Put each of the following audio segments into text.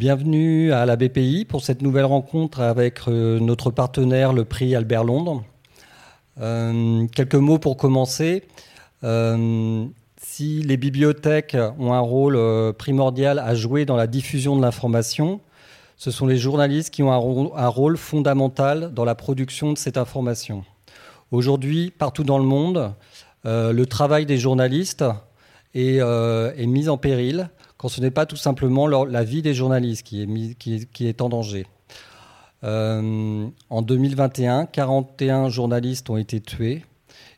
Bienvenue à la BPI pour cette nouvelle rencontre avec euh, notre partenaire, le prix Albert Londres. Euh, quelques mots pour commencer. Euh, si les bibliothèques ont un rôle primordial à jouer dans la diffusion de l'information, ce sont les journalistes qui ont un rôle, fondamental dans la production de cette information. Aujourd'hui, partout dans le monde, le travail des journalistes est, est mis en péril quand ce n'est pas tout simplement la vie des journalistes qui est, en danger. Euh, en 2021, 41 journalistes ont été tués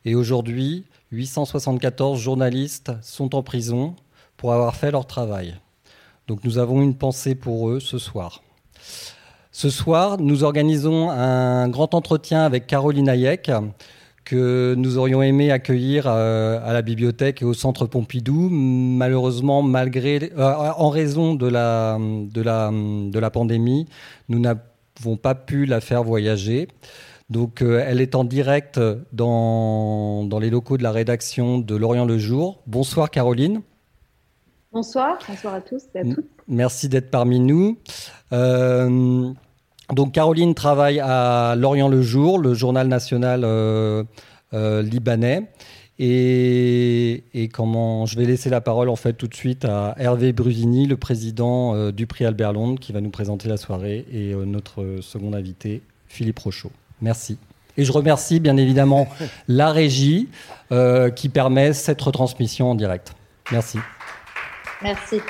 et aujourd'hui, 874 journalistes sont en prison pour avoir fait leur travail. Donc nous avons une pensée pour eux ce soir. Ce soir, nous organisons un grand entretien avec Caroline Hayek, que nous aurions aimé accueillir euh, à la bibliothèque et au centre Pompidou. Malheureusement, malgré, euh, en raison de la, de, la, de la pandémie, nous n'avons pas pu la faire voyager. Donc, euh, elle est en direct dans, dans les locaux de la rédaction de Lorient le Jour. Bonsoir, Caroline. Bonsoir, bonsoir à tous et à toutes. Merci d'être parmi nous. Donc Caroline travaille à Lorient le Jour, le journal national euh, euh, libanais. Et, comment je vais laisser la parole en fait tout de suite à Hervé Brusini, le président euh, du prix Albert Londres, qui va nous présenter la soirée, et notre second invité, Philippe Rochaud. Merci. Et je remercie bien évidemment la régie qui permet cette retransmission en direct. Merci. Merci.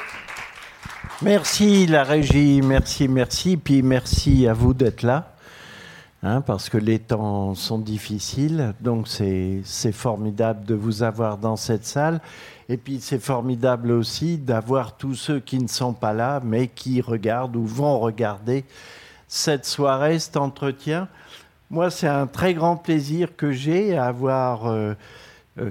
Merci la régie, merci, merci. Puis merci à vous d'être là, hein, parce que les temps sont difficiles. Donc c'est formidable de vous avoir dans cette salle. Et puis c'est formidable aussi d'avoir tous ceux qui ne sont pas là, mais qui regardent ou vont regarder cette soirée, cet entretien. Moi, c'est un très grand plaisir que j'ai à avoir... Euh,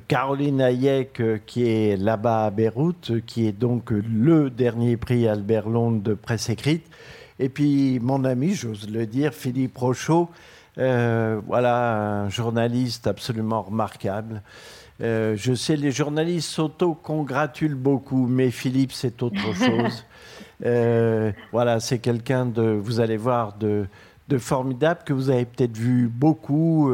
Caroline Hayek, euh, qui est là-bas à Beyrouth, euh, qui est donc le dernier prix Albert Londres de presse écrite. Et puis mon ami, j'ose le dire, Philippe Rochaud, voilà, un journaliste absolument remarquable. je sais, les journalistes s'auto-congratulent beaucoup, mais Philippe, c'est autre chose. voilà, c'est quelqu'un de, vous allez voir, de, de formidable que vous avez peut-être vu beaucoup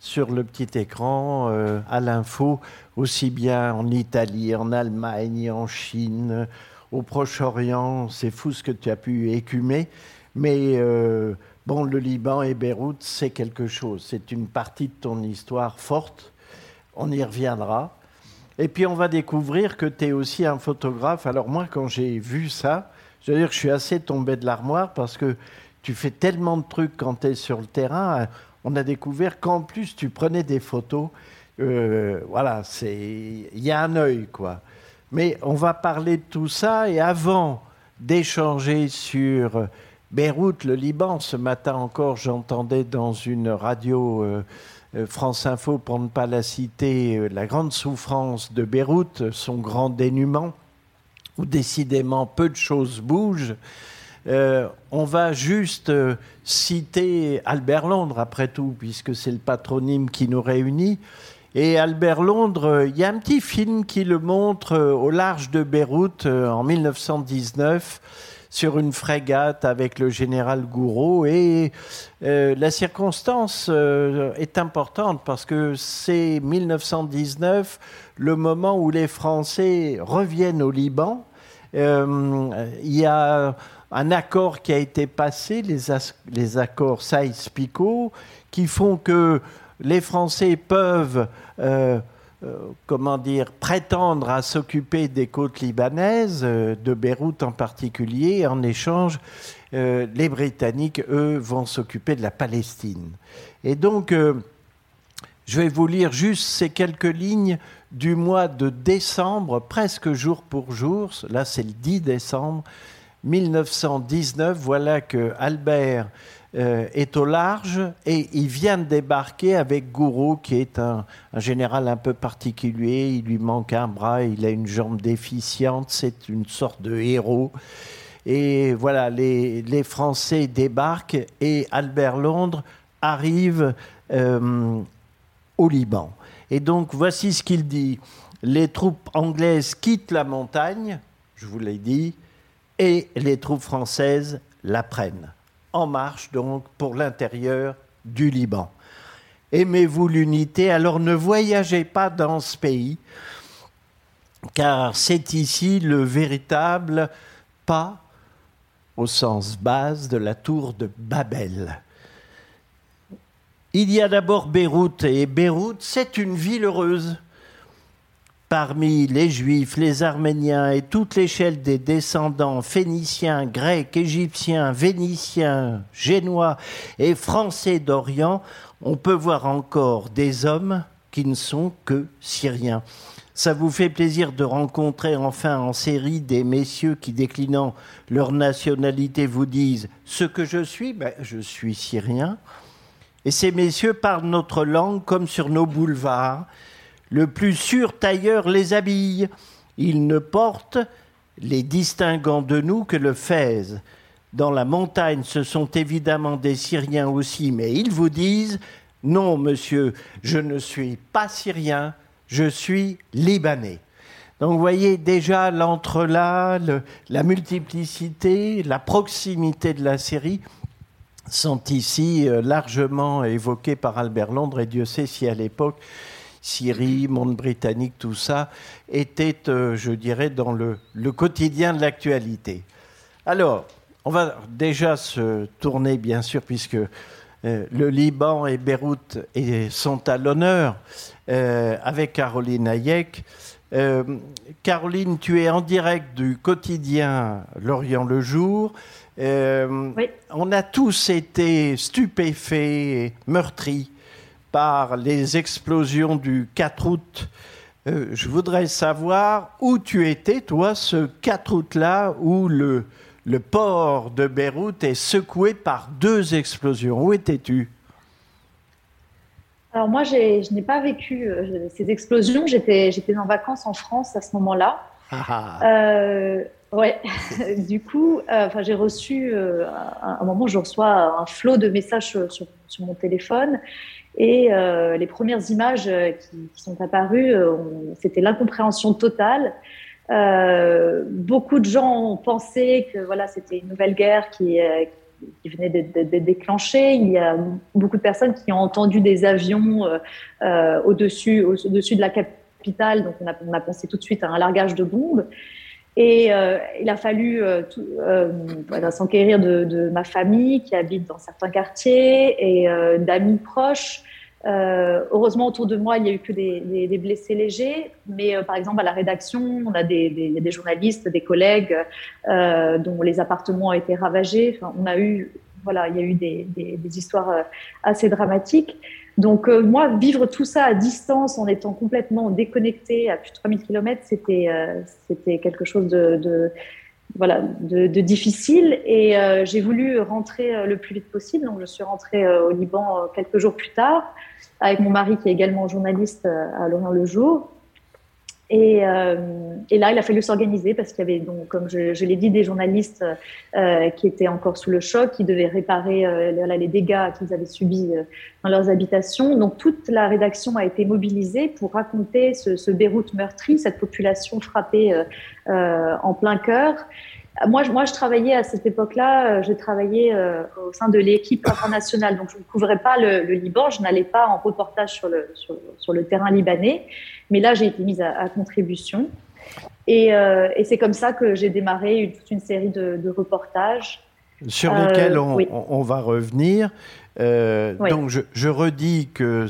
sur le petit écran euh, à l'info, aussi bien en Italie, en Allemagne, en Chine, au Proche-Orient. C'est fou ce que tu as pu écumer. Mais euh, bon, le Liban et Beyrouth, c'est quelque chose. C'est une partie de ton histoire forte. On y reviendra. Et puis on va découvrir que tu es aussi un photographe. Alors moi, quand j'ai vu ça, je veux dire que je suis assez tombé de l'armoire parce que tu fais tellement de trucs quand tu es sur le terrain on a découvert qu'en plus tu prenais des photos. Euh, voilà, c'est il y a un œil quoi. Mais on va parler de tout ça et avant d'échanger sur Beyrouth, le Liban, ce matin encore, j'entendais dans une radio euh, euh, France Info, pour ne pas la citer, la grande souffrance de Beyrouth, son grand dénuement, où décidément peu de choses bougent. Euh, on va juste euh, citer Albert Londres, après tout, puisque c'est le patronyme qui nous réunit. Et Albert Londres, euh, il y a un petit film qui le montre au large de Beyrouth en 1919 sur une frégate avec le général Gouraud. Et la circonstance est importante parce que c'est 1919, le moment où les Français reviennent au Liban. Il y a un accord qui a été passé, les, accords Saïs-Picot, qui font que les Français peuvent, euh, euh, comment dire, prétendre à s'occuper des côtes libanaises, euh, de Beyrouth en particulier. En échange, les Britanniques, eux, vont s'occuper de la Palestine. Et donc, je vais vous lire juste ces quelques lignes du mois de décembre, presque jour pour jour. Là, c'est le 10 décembre 1919, voilà que Albert euh, est au large et il vient de débarquer avec Gouraud, qui est un, général un peu particulier. Il lui manque un bras, il a une jambe déficiente, c'est une sorte de héros. Et voilà, les, Français débarquent et Albert Londres arrive euh, au Liban. Et donc voici ce qu'il dit. Les troupes anglaises quittent la montagne, je vous l'ai dit, et les troupes françaises la prennent. En marche donc pour l'intérieur du Liban. Aimez-vous l'unité? Alors ne voyagez pas dans ce pays, car c'est ici le véritable pas au sens base de la tour de Babel. Il y a d'abord Beyrouth, et Beyrouth, c'est une ville heureuse. Parmi les Juifs, les Arméniens et toute l'échelle des descendants phéniciens, grecs, égyptiens, vénitiens, génois et français d'Orient, on peut voir encore des hommes qui ne sont que syriens. Ça vous fait plaisir de rencontrer enfin en série des messieurs qui, déclinant leur nationalité, vous disent Ce que je suis, ben, je suis syrien. Et ces messieurs parlent notre langue comme sur nos boulevards. Le plus sûr tailleur les habille. Ils ne portent, les distinguant de nous, que le fez. Dans la montagne, ce sont évidemment des Syriens aussi, mais ils vous disent Non, monsieur, je ne suis pas Syrien, je suis Libanais. Donc vous voyez déjà l'entrelac, la multiplicité, la proximité de la série sont ici euh, largement évoqués par Albert Londres, et Dieu sait si à l'époque, Syrie, monde britannique, tout ça, était, euh, je dirais, dans le, quotidien de l'actualité. Alors, on va déjà se tourner, bien sûr, puisque euh, le Liban et Beyrouth sont à l'honneur, avec Caroline Hayek. Caroline, tu es en direct du quotidien L'Orient le jour. Euh, on a tous été stupéfaits, meurtris par les explosions du 4 août. Euh, je voudrais savoir où tu étais, toi, ce 4 août-là, où le, le port de Beyrouth est secoué par deux explosions. Où étais-tu? Alors moi, je n'ai pas vécu euh, ces explosions. J'étais en vacances en France à ce moment-là. Ah ah. Ouais, du coup, euh, j'ai reçu, euh, à un moment, je reçois un flot de messages sur, sur, mon téléphone et euh, les premières images qui, qui sont apparues, c'était l'incompréhension totale. beaucoup de gens ont pensé que voilà, c'était une nouvelle guerre qui, venait d'être déclenchée. Il y a beaucoup de personnes qui ont entendu des avions au-dessus au de la capitale, donc on a, on a pensé tout de suite à un largage de bombes. Et euh, il a fallu euh, euh, s'enquérir de, ma famille qui habite dans certains quartiers et d'amis proches. heureusement, autour de moi, il n'y a eu que des, blessés légers. Mais par exemple, à la rédaction, on a des, journalistes, des collègues dont les appartements ont été ravagés. Enfin, on a eu, voilà, il y a eu des, histoires assez dramatiques. Donc euh, moi, vivre tout ça à distance en étant complètement déconnecté à plus de 3000 km, c'était euh, c'était quelque chose de, voilà de, difficile et euh, j'ai voulu rentrer le plus vite possible. Donc je suis rentrée au Liban quelques jours plus tard avec mon mari qui est également journaliste à Lorient le Jour. Et, euh, et, là, il a fallu s'organiser parce qu'il y avait, donc, comme je, je l'ai dit, des journalistes euh, qui étaient encore sous le choc, qui devaient réparer euh, les dégâts qu'ils avaient subis euh, dans leurs habitations. Donc, toute la rédaction a été mobilisée pour raconter ce, ce Beyrouth meurtri, cette population frappée euh, en plein cœur. Moi je, moi, je travaillais à cette époque-là, je travaillais au sein de l'équipe internationale, donc je ne couvrais pas le, le Liban, je n'allais pas en reportage sur le, sur, sur le terrain libanais. Mais là, j'ai été mise à, contribution. Euh, et, c'est comme ça que j'ai démarré toute une série de, reportages. Sur lesquels euh, on, va revenir. Euh, donc, je, redis que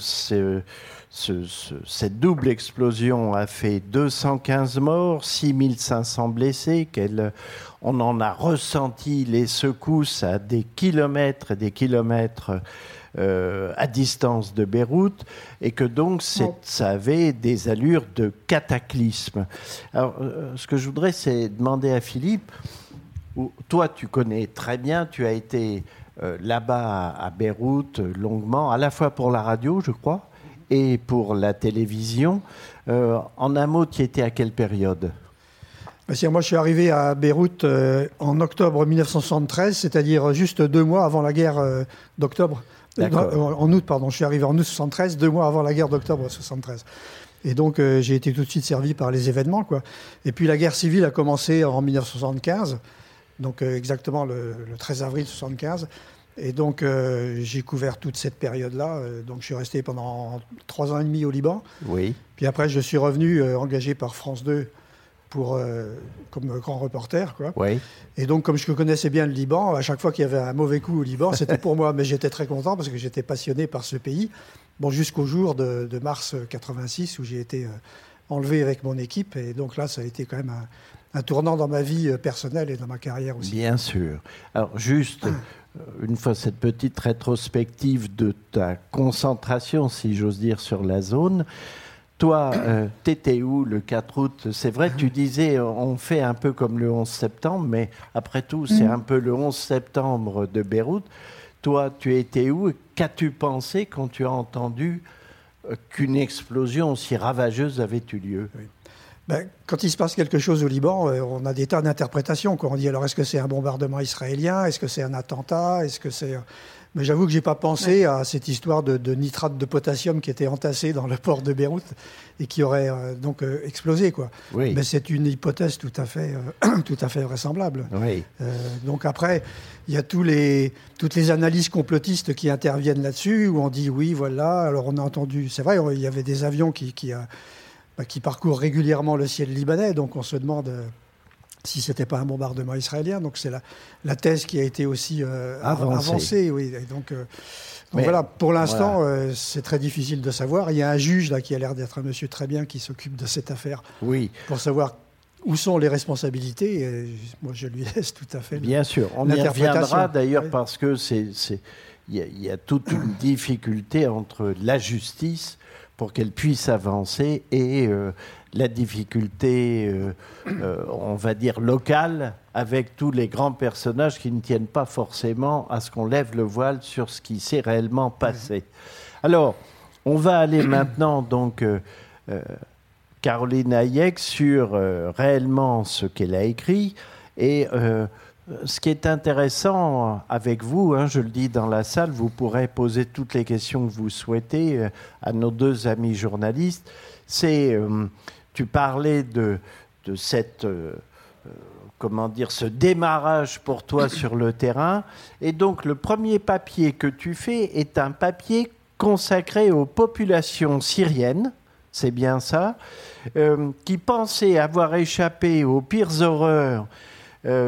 cette double explosion a fait 215 morts, 6500 blessés, on en a ressenti les secousses à des kilomètres et des kilomètres euh, à distance de Beyrouth, et que donc ça avait des allures de cataclysme. Alors, euh, ce que je voudrais, c'est demander à Philippe, toi tu connais très bien, tu as été euh, là-bas à Beyrouth longuement, à la fois pour la radio, je crois, et pour la télévision. en un mot, tu étais à quelle période? Moi, je suis arrivé à Beyrouth en octobre 1973, c'est-à-dire juste deux mois avant la guerre d'octobre en août, pardon. Je suis arrivé en août 73, deux mois avant la guerre d'octobre 73. Et donc, euh, j'ai été tout de suite servi par les événements, quoi. Et puis, la guerre civile a commencé en 1975. donc exactement le, 13 avril 75. Et donc, j'ai couvert toute cette période-là. donc, je suis resté pendant trois ans et demi au Liban. Oui. Puis après, je suis revenu engagé par France 2 pour, euh, comme grand reporter. Quoi. Oui. Et donc, comme je connaissais bien le Liban, à chaque fois qu'il y avait un mauvais coup au Liban, c'était pour moi. Mais j'étais très content parce que j'étais passionné par ce pays. Bon, jusqu'au jour de, mars 86 où j'ai été euh, enlevé avec mon équipe. Et donc là, ça a été quand même un, tournant dans ma vie euh, personnelle et dans ma carrière aussi. Bien sûr. Alors, juste. Une fois cette petite rétrospective de ta concentration, si j'ose dire, sur la zone, toi, euh, t'étais où le 4 août? C'est vrai, tu disais, on fait un peu comme le 11 septembre, mais après tout, c'est mm. un peu le 11 septembre de Beyrouth. Toi, tu étais où? Qu'as-tu pensé quand tu as entendu euh, qu'une explosion aussi ravageuse avait eu lieu? Ben, quand il se passe quelque chose au Liban, euh, on a des tas d'interprétations. On dit alors est-ce que c'est un bombardement israélien? Est-ce que c'est un attentat? Est-ce que c'est mais j'avoue que j'ai pas pensé à cette histoire de, nitrate de potassium qui était entassé dans le port de Beyrouth et qui aurait euh, donc euh, explosé, quoi. Mais c'est une hypothèse tout à fait, euh, tout à fait vraisemblable. donc après, il y a tous les, toutes les analyses complotistes qui interviennent là-dessus, où on dit oui, voilà. Alors on a entendu, c'est vrai, il y avait des avions qui, qui, bah, qui parcourent régulièrement le ciel libanais, donc on se demande si ce n'était pas un bombardement israélien. Donc c'est la, la, thèse qui a été aussi euh, avancée. Oui. donc, euh, voilà, pour l'instant, euh, c'est très difficile de savoir. Il y a un juge là qui a l'air d'être un monsieur très bien qui s'occupe de cette affaire. Oui. Pour savoir où sont les responsabilités. moi, je lui laisse tout à fait. Bien sûr, on y reviendra d'ailleurs parce que c'est il y, a toute une difficulté entre la justice pour qu'elle puisse avancer et la difficulté, euh, euh, on va dire, locale avec tous les grands personnages qui ne tiennent pas forcément à ce qu'on lève le voile sur ce qui s'est réellement passé. Alors, on va aller maintenant, donc, euh, Caroline Hayek, sur réellement ce qu'elle a écrit. Et ce qui est intéressant avec vous, hein, je le dis dans la salle, vous pourrez poser toutes les questions que vous souhaitez à nos deux amis journalistes. C'est tu parlais de, de cette, euh, euh, comment dire, ce démarrage pour toi sur le terrain. Et donc, le premier papier que tu fais est un papier consacré aux populations syriennes, c'est bien ça, euh, qui pensaient avoir échappé aux pires horreurs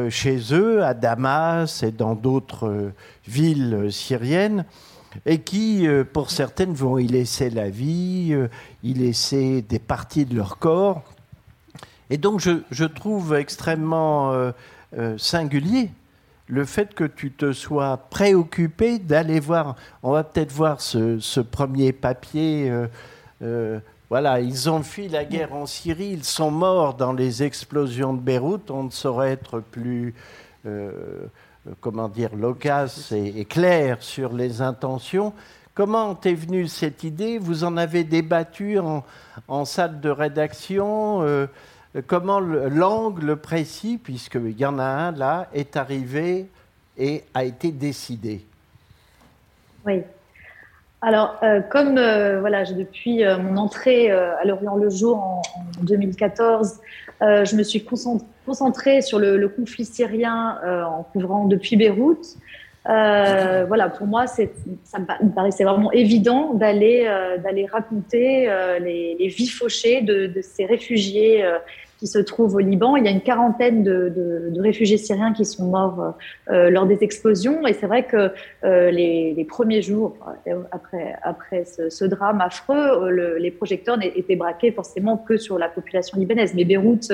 chez eux, à Damas et dans d'autres villes syriennes, et qui, euh, pour certaines, vont y laisser la vie, euh, y laisser des parties de leur corps. Et donc, je, trouve extrêmement euh, singulier le fait que tu te sois préoccupé d'aller voir, on va peut-être voir ce, premier papier. voilà, ils ont fui la guerre en Syrie, ils sont morts dans les explosions de Beyrouth, on ne saurait être plus comment dire, loquace et, claire sur les intentions. Comment est venue cette idée? Vous en avez débattu en, salle de rédaction euh, Comment l'angle précis, puisqu'il y en a un là, est arrivé et a été décidé? Oui. Alors, euh, comme voilà, depuis mon entrée à Lorient le Jour en, en 2014, je me suis concentrée concentré sur le, conflit syrien euh, en couvrant depuis Beyrouth. Euh, voilà, pour moi, ça me paraissait vraiment évident d'aller euh, raconter les, vies fauchées de ces réfugiés qui se trouvent au Liban. Il y a une quarantaine de, de, de réfugiés syriens qui sont morts euh, lors des explosions. Et c'est vrai que euh, les, les, premiers jours après, après ce, drame affreux, le, les projecteurs n'étaient braqués forcément que sur la population libanaise. Mais Beyrouth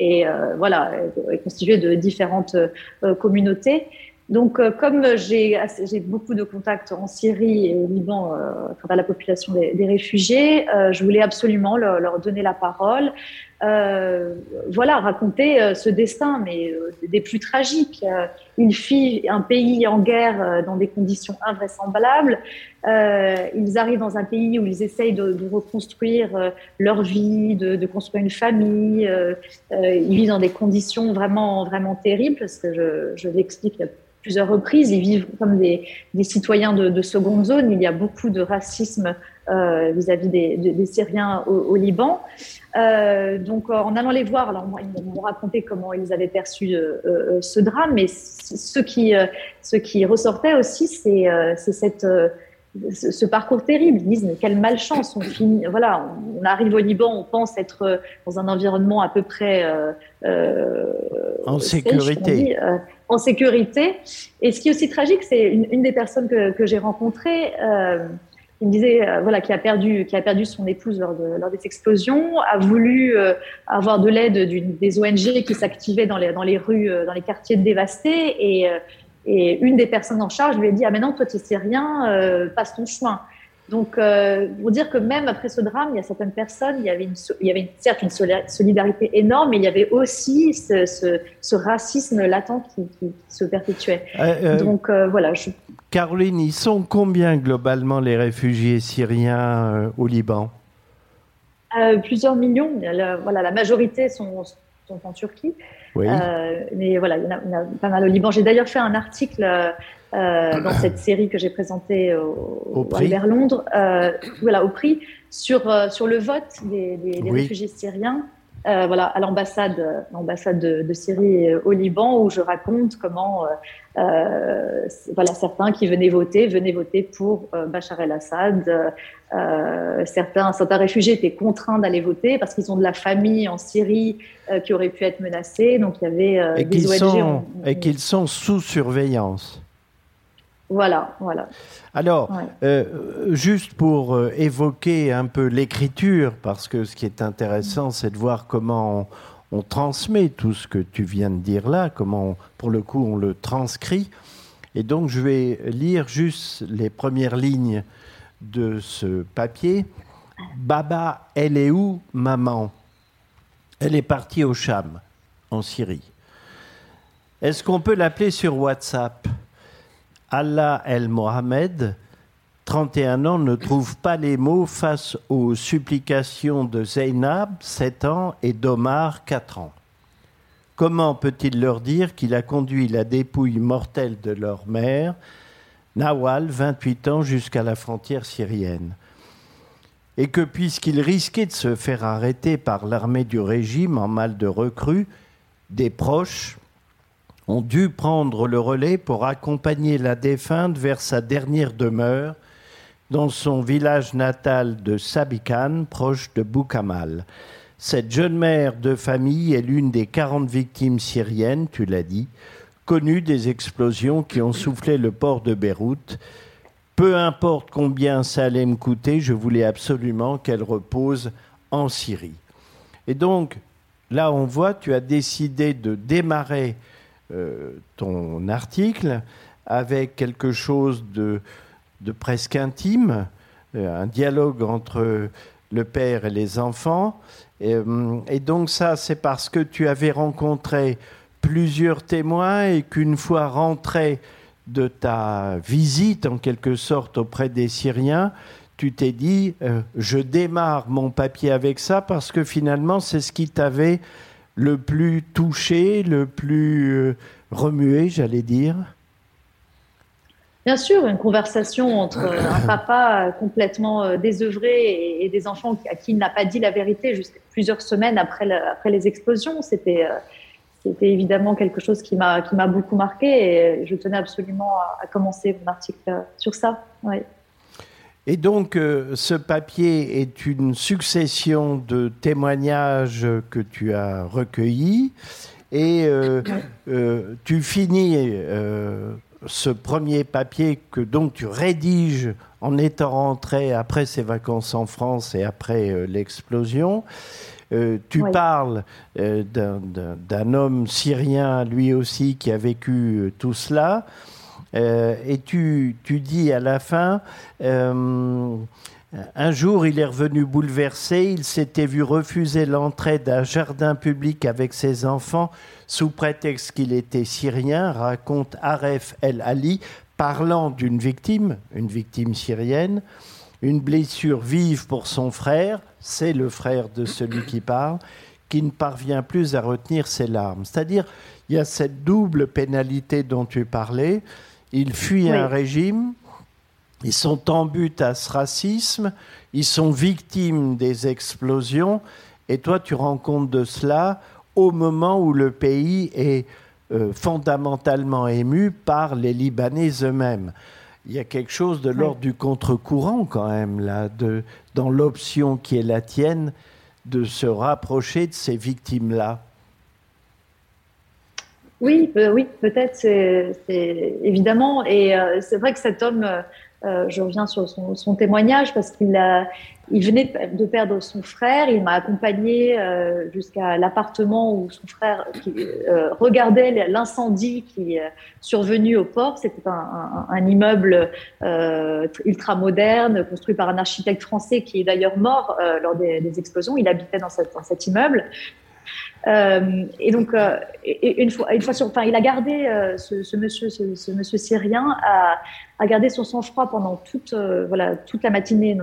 est, euh, voilà, est constituée de différentes euh, communautés. Donc, euh, comme j'ai beaucoup de contacts en Syrie et au Liban euh, à travers la population des, des réfugiés, euh, je voulais absolument leur, leur donner la parole. Euh, voilà, raconter euh, ce destin, mais des plus tragiques. une fille, un pays en guerre dans des conditions invraisemblables. ils arrivent dans un pays où ils essayent de, reconstruire leur vie, de, construire une famille. ils vivent dans des conditions vraiment, vraiment terribles, parce que je, l'explique plusieurs reprises. Ils vivent comme des, citoyens de, seconde zone. Il y a beaucoup de racisme vis-à-vis des, Syriens au, Liban. donc, en allant les voir, alors ils m'ont raconté comment ils avaient perçu ce drame, mais ce qui, ce qui ressortait aussi, c'est cette ce, parcours terrible. Ils disent mais quelle malchance. On finit, voilà, on, arrive au Liban, on pense être euh, dans un environnement à peu près euh, euh en sécurité. Euh, en sécurité. Et ce qui est aussi tragique, c'est une, une, des personnes que, que j'ai rencontrées. Euh, il me disait voilà qui a perdu qui a perdu son épouse lors, de, lors des explosions a voulu avoir de l'aide des ONG qui s'activaient dans les dans les rues dans les quartiers dévastés et et une des personnes en charge lui a dit Ah, maintenant, toi, tu sais rien, euh, passe ton chemin. Donc, euh, pour dire que même après ce drame, il y a certaines personnes, il y avait, une, il y avait certes une solidarité énorme, mais il y avait aussi ce, ce, racisme latent qui, qui, se perpétuait. Euh, Donc, voilà. Je... Caroline, ils sont combien globalement les réfugiés syriens au Liban? Plusieurs millions. voilà, la majorité sont, sont en Turquie. Euh, mais voilà, il y, en a, pas mal au Liban. J'ai d'ailleurs fait un article euh, dans cette série que j'ai présentée au, vers Londres, euh, voilà, au prix, sur, sur le vote des, des, réfugiés syriens. voilà, à l'ambassade, l'ambassade de, Syrie au Liban, où je raconte comment, voilà, certains qui venaient voter, venaient voter pour Bachar el-Assad, euh, certains, certains réfugiés étaient contraints d'aller voter parce qu'ils ont de la famille en Syrie euh, qui aurait pu être menacée. Donc il y avait euh, et des ONG. et qu'ils sont sous surveillance. Voilà, voilà. Alors, juste pour évoquer un peu l'écriture, parce que ce qui est intéressant, c'est de voir comment on, transmet tout ce que tu viens de dire là, comment, pour le coup, on le transcrit. Et donc, je vais lire juste les premières lignes de ce papier. Baba, elle est où, maman? Elle est partie au Cham, en Syrie. Est-ce qu'on peut l'appeler sur WhatsApp? Allah El Mohamed, 31 ans, ne trouve pas les mots face aux supplications de Zainab, 7 ans, et d'Omar, 4 ans. Comment peut-il leur dire qu'il a conduit la dépouille mortelle de leur mère Nawal, 28 ans, jusqu'à la frontière syrienne? Et que puisqu'il risquait de se faire arrêter par l'armée du régime en mal de recrues, des proches ont dû prendre le relais pour accompagner la défunte vers sa dernière demeure dans son village natal de Sabikan, proche de Boukamal. Cette jeune mère de famille est l'une des 40 victimes syriennes, tu l'as dit, connu des explosions qui ont soufflé le port de Beyrouth. Peu importe combien ça allait me coûter, je voulais absolument qu'elle repose en Syrie. Et donc, là, on voit, tu as décidé de démarrer ton article avec quelque chose de, presque intime, euh, un dialogue entre le père et les enfants. et euh, donc ça, c'est parce que tu avais rencontré plusieurs témoins et qu'une fois rentré de ta visite en quelque sorte auprès des Syriens, tu t'es dit, euh, je démarre mon papier avec ça parce que finalement c'est ce qui t'avait le plus touché, le plus euh, remué, j'allais dire Bien sûr, une conversation entre un papa complètement euh, désœuvré et, des enfants à qui il n'a pas dit la vérité jusqu'à plusieurs semaines après, après les explosions. C'était c'était évidemment quelque chose qui m'a qui m'a beaucoup marqué et je tenais absolument à, commencer mon article sur ça. Et donc, euh, ce papier est une succession de témoignages que tu as recueillis et euh, euh, tu finis ce premier papier que donc tu rédiges en étant rentré après ses vacances en France et après l'explosion. Euh, tu parles euh, d'un homme syrien, lui aussi, qui a vécu euh, tout cela. Et tu, tu, dis à la fin, un jour, il est revenu bouleversé. Il s'était vu refuser l'entrée d'un jardin public avec ses enfants sous prétexte qu'il était syrien, raconte Aref El Ali, parlant d'une victime, une victime syrienne, une blessure vive pour son frère, c'est le frère de celui qui parle, qui ne parvient plus à retenir ses larmes. C'est-à-dire, il y a cette double pénalité dont tu parlais. Il fuit un régime Ils sont en but à ce racisme, ils sont victimes des explosions, et toi tu rends compte de cela au moment où le pays est euh, fondamentalement ému par les Libanais eux-mêmes. Il y a quelque chose de l'ordre du contre-courant quand même, là, de, dans l'option qui est la tienne, de se rapprocher de ces victimes-là. Oui, euh, oui, peut-être, c'est évidemment. Et euh, c'est vrai que cet homme, euh, je reviens sur son, témoignage parce qu'il il venait de perdre son frère. Il m'a accompagné jusqu'à l'appartement où son frère regardait l'incendie qui est survenu au port. C'était un, immeuble ultra moderne construit par un architecte français qui est d'ailleurs mort lors des, explosions. Il habitait dans cet immeuble. Euh, et donc, euh, une fois, une fois sur, enfin, il a gardé euh, ce, monsieur, ce, monsieur syrien a, a, gardé son sang-froid pendant toute, voilà, toute la matinée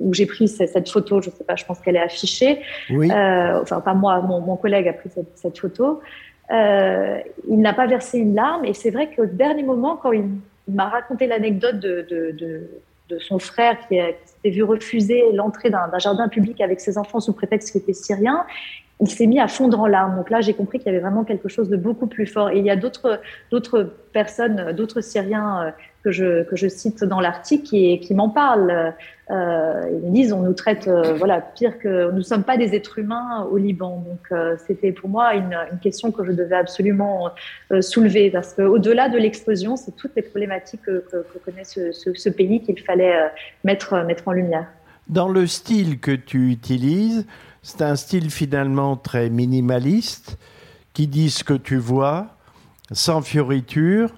où j'ai pris cette, photo. Je sais pas, je pense qu'elle est affichée. Oui. enfin, pas moi, mon, mon, collègue a pris cette, cette photo. il n'a pas versé une larme, et c'est vrai qu'au dernier moment, quand il, m'a raconté l'anecdote de, de, de, de, son frère qui, qui s'était vu refuser l'entrée d'un jardin public avec ses enfants sous prétexte qu'il était syrien, il s'est mis à fondre en larmes. Donc là, j'ai compris qu'il y avait vraiment quelque chose de beaucoup plus fort. Et il y a d'autres, d'autres personnes, d'autres Syriens euh, que je, que je cite dans l'article qui, qui m'en parlent. Euh, ils disent on nous traite euh, voilà pire que nous ne sommes pas des êtres humains au Liban. Donc euh, c'était pour moi une, question que je devais absolument soulever parce qu'au-delà de l'explosion, c'est toutes les problématiques que, que, que connaît ce, ce, ce pays qu'il fallait mettre, mettre en lumière. Dans le style que tu utilises, c'est un style finalement très minimaliste qui dit ce que tu vois, sans fioriture,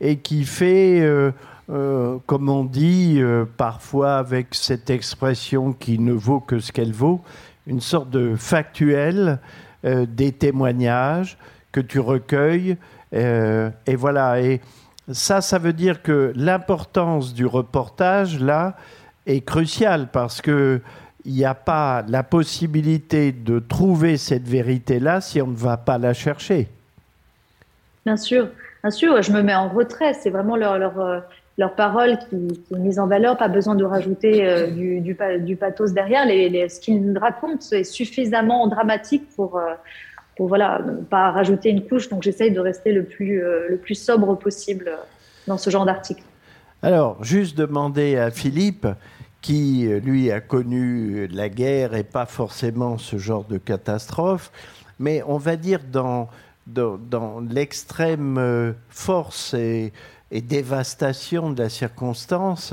et qui fait, euh, euh, comme on dit euh, parfois avec cette expression qui ne vaut que ce qu'elle vaut, une sorte de factuel des témoignages que tu recueilles. et voilà. Et ça, ça veut dire que l'importance du reportage, là, est cruciale parce que il n'y a pas la possibilité de trouver cette vérité-là si on ne va pas la chercher. Bien sûr, bien sûr, je me mets en retrait. C'est vraiment leur, leur, euh, leur parole qui, qui, est mise en valeur, pas besoin de rajouter euh, du, du, du, pathos derrière. Les, les, ce qu'ils racontent est suffisamment dramatique pour, euh, pour voilà, ne pas rajouter une couche. Donc j'essaye de rester le plus, le plus sobre possible dans ce genre d'article. Alors, juste demander à Philippe, qui, lui, a connu la guerre et pas forcément ce genre de catastrophe, mais on va dire dans, dans, l'extrême euh, force et, dévastation de la circonstance,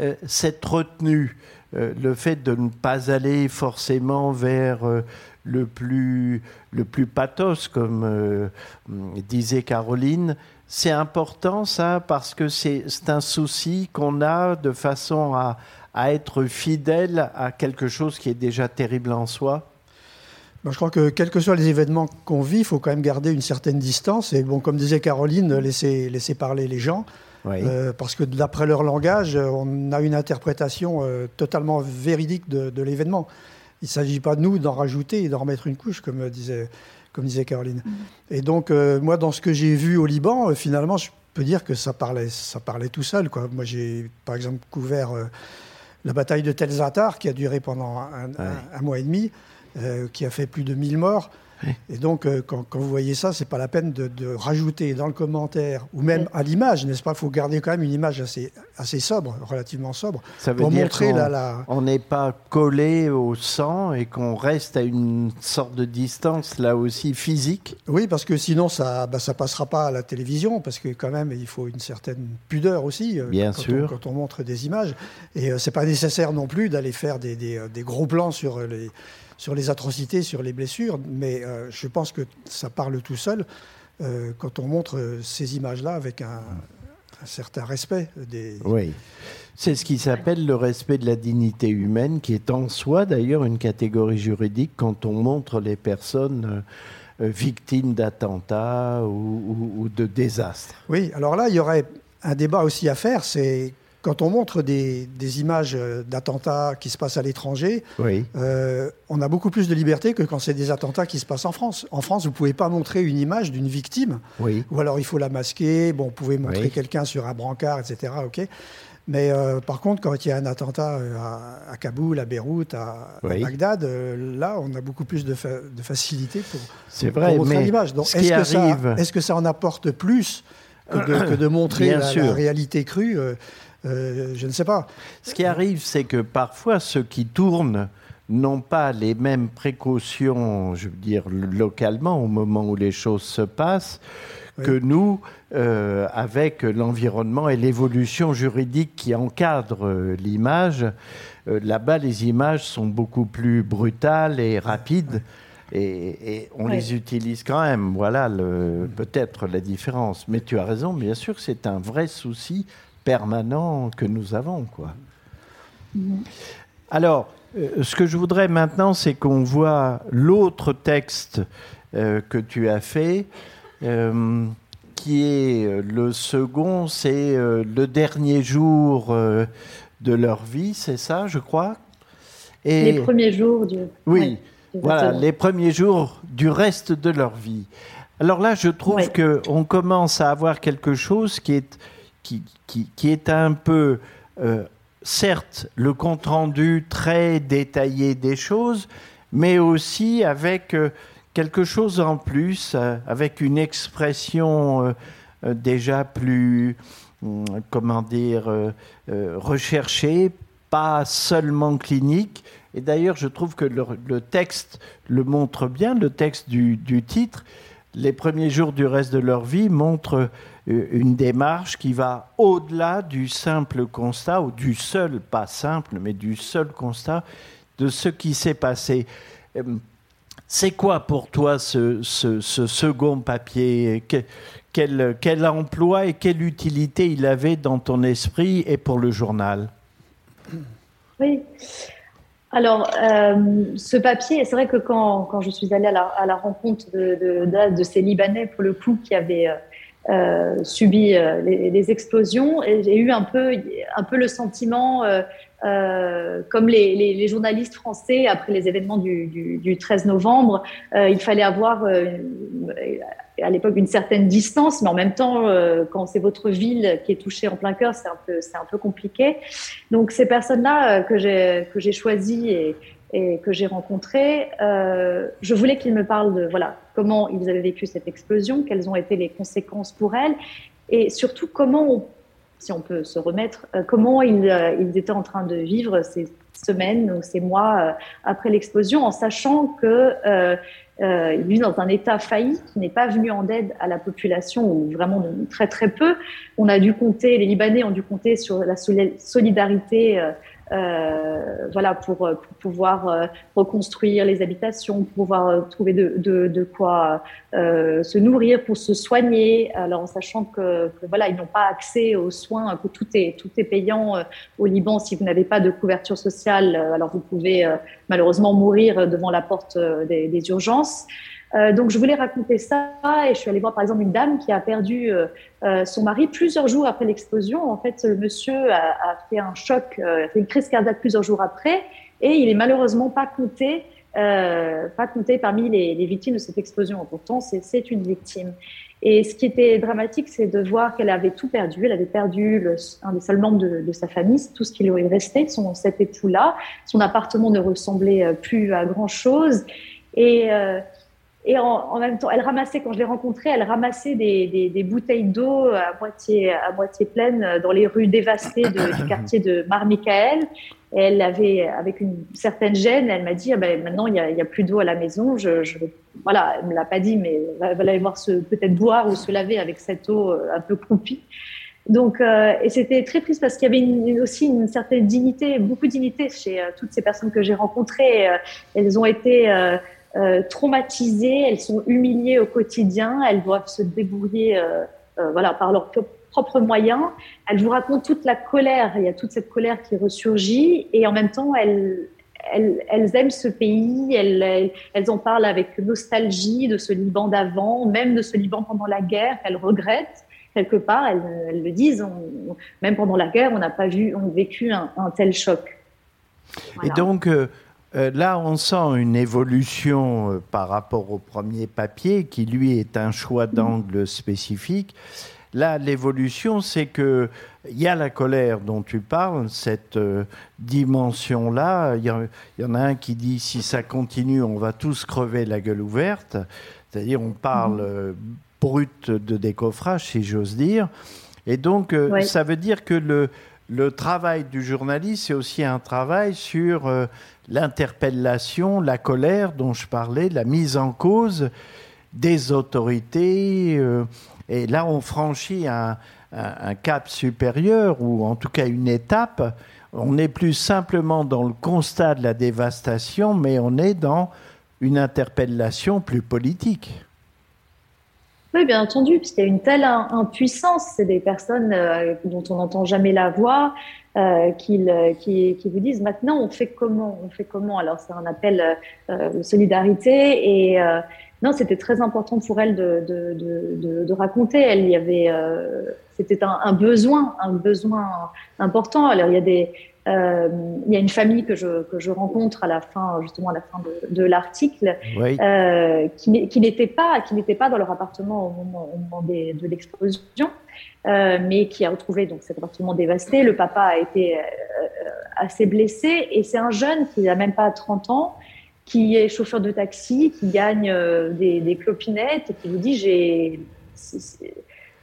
euh, cette retenue, euh, le fait de ne pas aller forcément vers le, plus, le plus pathos, comme disait Caroline, c'est important ça parce que c'est un souci qu'on a de façon à, à être fidèle à quelque chose qui est déjà terrible en soi je crois que quels que soient les événements qu'on vit, il faut quand même garder une certaine distance. Et bon, comme disait Caroline, laisser, laisser parler les gens. Euh, parce que d'après leur langage, on a une interprétation euh, totalement véridique de, l'événement. Il ne s'agit pas de nous d'en rajouter et d'en remettre une couche, comme disait, comme disait Caroline. Mm. Et donc, euh, moi, dans ce que j'ai vu au Liban, finalement, je peux dire que ça parlait, ça parlait tout seul. Quoi. Moi, j'ai, par exemple, couvert la bataille de Tel Zatar, qui a duré pendant un, mois et demi, euh, qui a fait plus de 1000 morts. Et donc, euh, quand, vous voyez ça, c'est pas la peine de, rajouter dans le commentaire ou même à l'image, n'est-ce pas? Il faut garder quand même une image assez, assez sobre, relativement sobre, ça veut pour dire montrer la, On n'est pas collé au sang et qu'on reste à une sorte de distance, là aussi, physique? Oui, parce que sinon, ça ne bah, ça passera pas à la télévision, parce que quand même, il faut une certaine pudeur aussi. Euh, Bien quand sûr. On, quand on montre des images. Et ce c'est pas nécessaire non plus d'aller faire des, des, des gros plans sur les sur les atrocités, sur les blessures, mais euh, je pense que ça parle tout seul euh, quand on montre euh, ces images-là avec un, certain respect des. Oui. C'est ce qui s'appelle le respect de la dignité humaine, qui est en soi d'ailleurs une catégorie juridique quand on montre les personnes victimes d'attentats ou, ou, de désastres. Oui, alors là, il y aurait un débat aussi à faire, c'est quand on montre des, images d'attentats qui se passent à l'étranger, on a beaucoup plus de liberté que quand c'est des attentats qui se passent en France. En France, vous ne pouvez pas montrer une image d'une victime, ou alors il faut la masquer. Bon, vous pouvez montrer quelqu'un sur un brancard, etc. Ok. Mais euh, par contre, quand il y a un attentat euh, à, Kaboul, à Beyrouth, à, Bagdad, euh, là, on a beaucoup plus de, de facilité pour, C'est vrai, montrer l'image. Donc, est-ce que, ça, est que ça en apporte plus que de, montrer la, réalité crue Je ne sais pas. Ce qui arrive, c'est que parfois, ceux qui tournent n'ont pas les mêmes précautions, je veux dire, localement, au moment où les choses se passent, que nous, euh, avec l'environnement et l'évolution juridique qui encadre euh, l'image. Euh, là-bas, les images sont beaucoup plus brutales et rapides. Et, on les utilise quand même. Voilà peut-être la différence. Mais tu as raison, bien sûr, c'est un vrai souci permanent que nous avons. Quoi. Alors, ce que je voudrais maintenant, c'est qu'on voit l'autre texte que tu as fait qui est euh, le second, c'est euh, le dernier jour euh, de leur vie, c'est ça, je crois? Et les premiers jours du. Oui, voilà, les premiers jours du reste de leur vie. Alors là, je trouve que qu'on commence à avoir quelque chose qui est, qui, qui, qui est un peu, certes, le compte-rendu très détaillé des choses, mais aussi avec quelque chose en plus, euh, avec une expression euh, euh, déjà plus, hum, comment dire, recherchée, pas seulement clinique. Et d'ailleurs, je trouve que le, texte le montre bien, le texte du, titre. Les premiers jours du reste de leur vie montrent une démarche qui va au-delà du simple constat, ou du seul, pas simple, mais du seul constat de ce qui s'est passé. C'est quoi pour toi ce, second papier? Quel, quel, emploi et quelle utilité il avait dans ton esprit et pour le journal? Oui. Alors, euh, ce papier, c'est vrai que quand, quand, je suis allée à la, rencontre de, de, ces Libanais, pour le coup, qui avaient euh, euh, subi les, explosions, j'ai eu un peu, un peu le sentiment euh, comme les, journalistes français, après les événements du, du, du 13 novembre, euh, il fallait avoir euh, à l'époque une certaine distance, mais en même temps, quand c'est votre ville qui est touchée en plein cœur, c'est un peu, compliqué. Donc ces personnes-là que j'ai choisies et, et que j'ai rencontrées, je voulais qu'ils me parlent de voilà comment ils avaient vécu cette explosion, quelles ont été les conséquences pour elles, et surtout comment on si on peut se remettre, euh, comment ils, euh, ils, étaient en train de vivre ces semaines ou ces mois euh, après l'explosion, en sachant que vivent dans un État failli qui n'est pas venu en aide à la population, ou vraiment très très peu. On a dû compter, les Libanais ont dû compter sur la solidarité euh, voilà, pour, pour pouvoir euh, reconstruire les habitations, pour pouvoir euh, trouver de, de, de quoi euh, se nourrir, pour se soigner. Alors, en sachant que, que voilà, ils n'ont pas accès aux soins, que tout est, tout est payant au Liban. Si vous n'avez pas de couverture sociale, alors vous pouvez malheureusement mourir devant la porte des, des urgences. Euh, donc je voulais raconter ça et je suis allée voir par exemple une dame qui a perdu euh, euh, son mari plusieurs jours après l'explosion. En fait, le monsieur a, a fait un choc, a fait une crise cardiaque plusieurs jours après et il est malheureusement pas compté, pas compté parmi les, les, victimes de cette explosion. Pourtant, c'est une victime. Et ce qui était dramatique, c'est de voir qu'elle avait tout perdu. Elle avait perdu le, un des seuls membres de, de sa famille, tout ce qui lui restait, son cet époux-là. Son appartement ne ressemblait plus à grand chose. Et et en, même temps, elle ramassait, quand je l'ai rencontrée, elle ramassait des, bouteilles d'eau à moitié, à moitié pleines dans les rues dévastées du quartier de Mar-Michael. Elle avait, avec une certaine gêne, elle m'a dit ah ben, maintenant il n'y a, plus d'eau à la maison. Je, voilà, elle me l'a pas dit, mais elle va aller voir se peut-être boire ou se laver avec cette eau euh, un peu croupie. Donc, euh, et c'était très triste parce qu'il y avait aussi une certaine dignité, beaucoup de dignité chez euh, toutes ces personnes que j'ai rencontrées. Euh, elles ont été euh, traumatisées, elles sont humiliées au quotidien, elles doivent se débrouiller euh, euh, voilà, par leurs propres moyens. Elles vous racontent toute la colère, il y a toute cette colère qui ressurgit, et en même temps, elles, elles, elles aiment ce pays, elles, elles, en parlent avec nostalgie de ce Liban d'avant, même de ce Liban pendant la guerre qu'elles regrettent. quelque part, elles, le disent, même pendant la guerre, on n'a pas vu, on a vécu un, tel choc. Et donc, euh, euh, là, on sent une évolution euh, par rapport au premier papier, qui lui est un choix d'angle spécifique. Là, l'évolution, c'est que il y a la colère dont tu parles, cette euh, dimension-là. Il y, en a un qui dit si ça continue, on va tous crever la gueule ouverte. C'est-à-dire, on parle mmh. brut de décoffrage, si j'ose dire. Et donc, ça veut dire que le, le travail du journaliste, c'est aussi un travail sur l'interpellation, la colère dont je parlais, la mise en cause des autorités. Euh, et là, on franchit un, cap supérieur, ou en tout cas une étape. On n'est plus simplement dans le constat de la dévastation, mais on est dans une interpellation plus politique. Oui, bien entendu, puisqu'il y a une telle impuissance. C'est des personnes euh, dont on n'entend jamais la voix, euh, qui, qui, vous disent maintenant on fait comment On fait comment? Alors c'est un appel euh, de solidarité et euh, non, c'était très important pour elle de, de, de, de, raconter. Elle y avait, euh, c'était un, un, besoin, un besoin important. Alors il y a des, euh, il y a une famille que je, que je rencontre à la fin, justement à la fin de, de l'article, euh, qui, qui n'était pas, qui n'était pas dans leur appartement au moment, au moment des, de l'explosion, euh, mais qui a retrouvé donc cet appartement dévasté. Le papa a été euh, assez blessé et c'est un jeune qui n'a même pas 30 ans, qui est chauffeur de taxi, qui gagne euh, des, des clopinettes et qui vous dit j'ai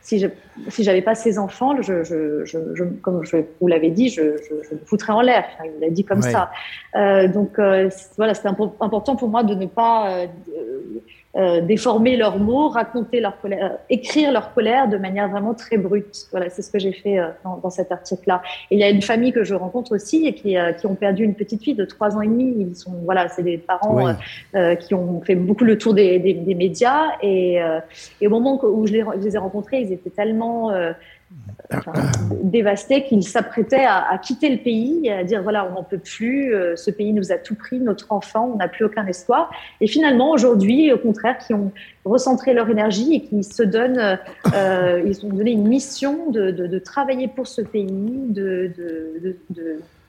si je si j'avais pas ces enfants, je, je, je, comme je vous l'avez dit, je, je, me foutrais en l'air. il l'a dit comme ça. Euh, donc euh, voilà, c'était important pour moi de ne pas euh, euh, déformer leurs mots, raconter leur colère, euh, écrire leur colère de manière vraiment très brute. Voilà, c'est ce que j'ai fait euh, dans, dans, cet article-là. Et il y a une famille que je rencontre aussi et qui, qui ont perdu une petite fille de trois ans et demi. Ils sont, voilà, c'est des parents qui ont fait beaucoup le tour des, des, des médias et, et, au moment où je les, je les, ai rencontrés, ils étaient tellement dévasté qu'il s'apprêtait à, quitter le pays, à dire voilà, on n'en peut plus, euh, ce pays nous a tout pris, notre enfant, on n'a plus aucun espoir. Et finalement, aujourd'hui, au contraire, qui ont recentré leur énergie et qui se donnent, euh, ils ont donné une mission de, travailler pour ce pays, de,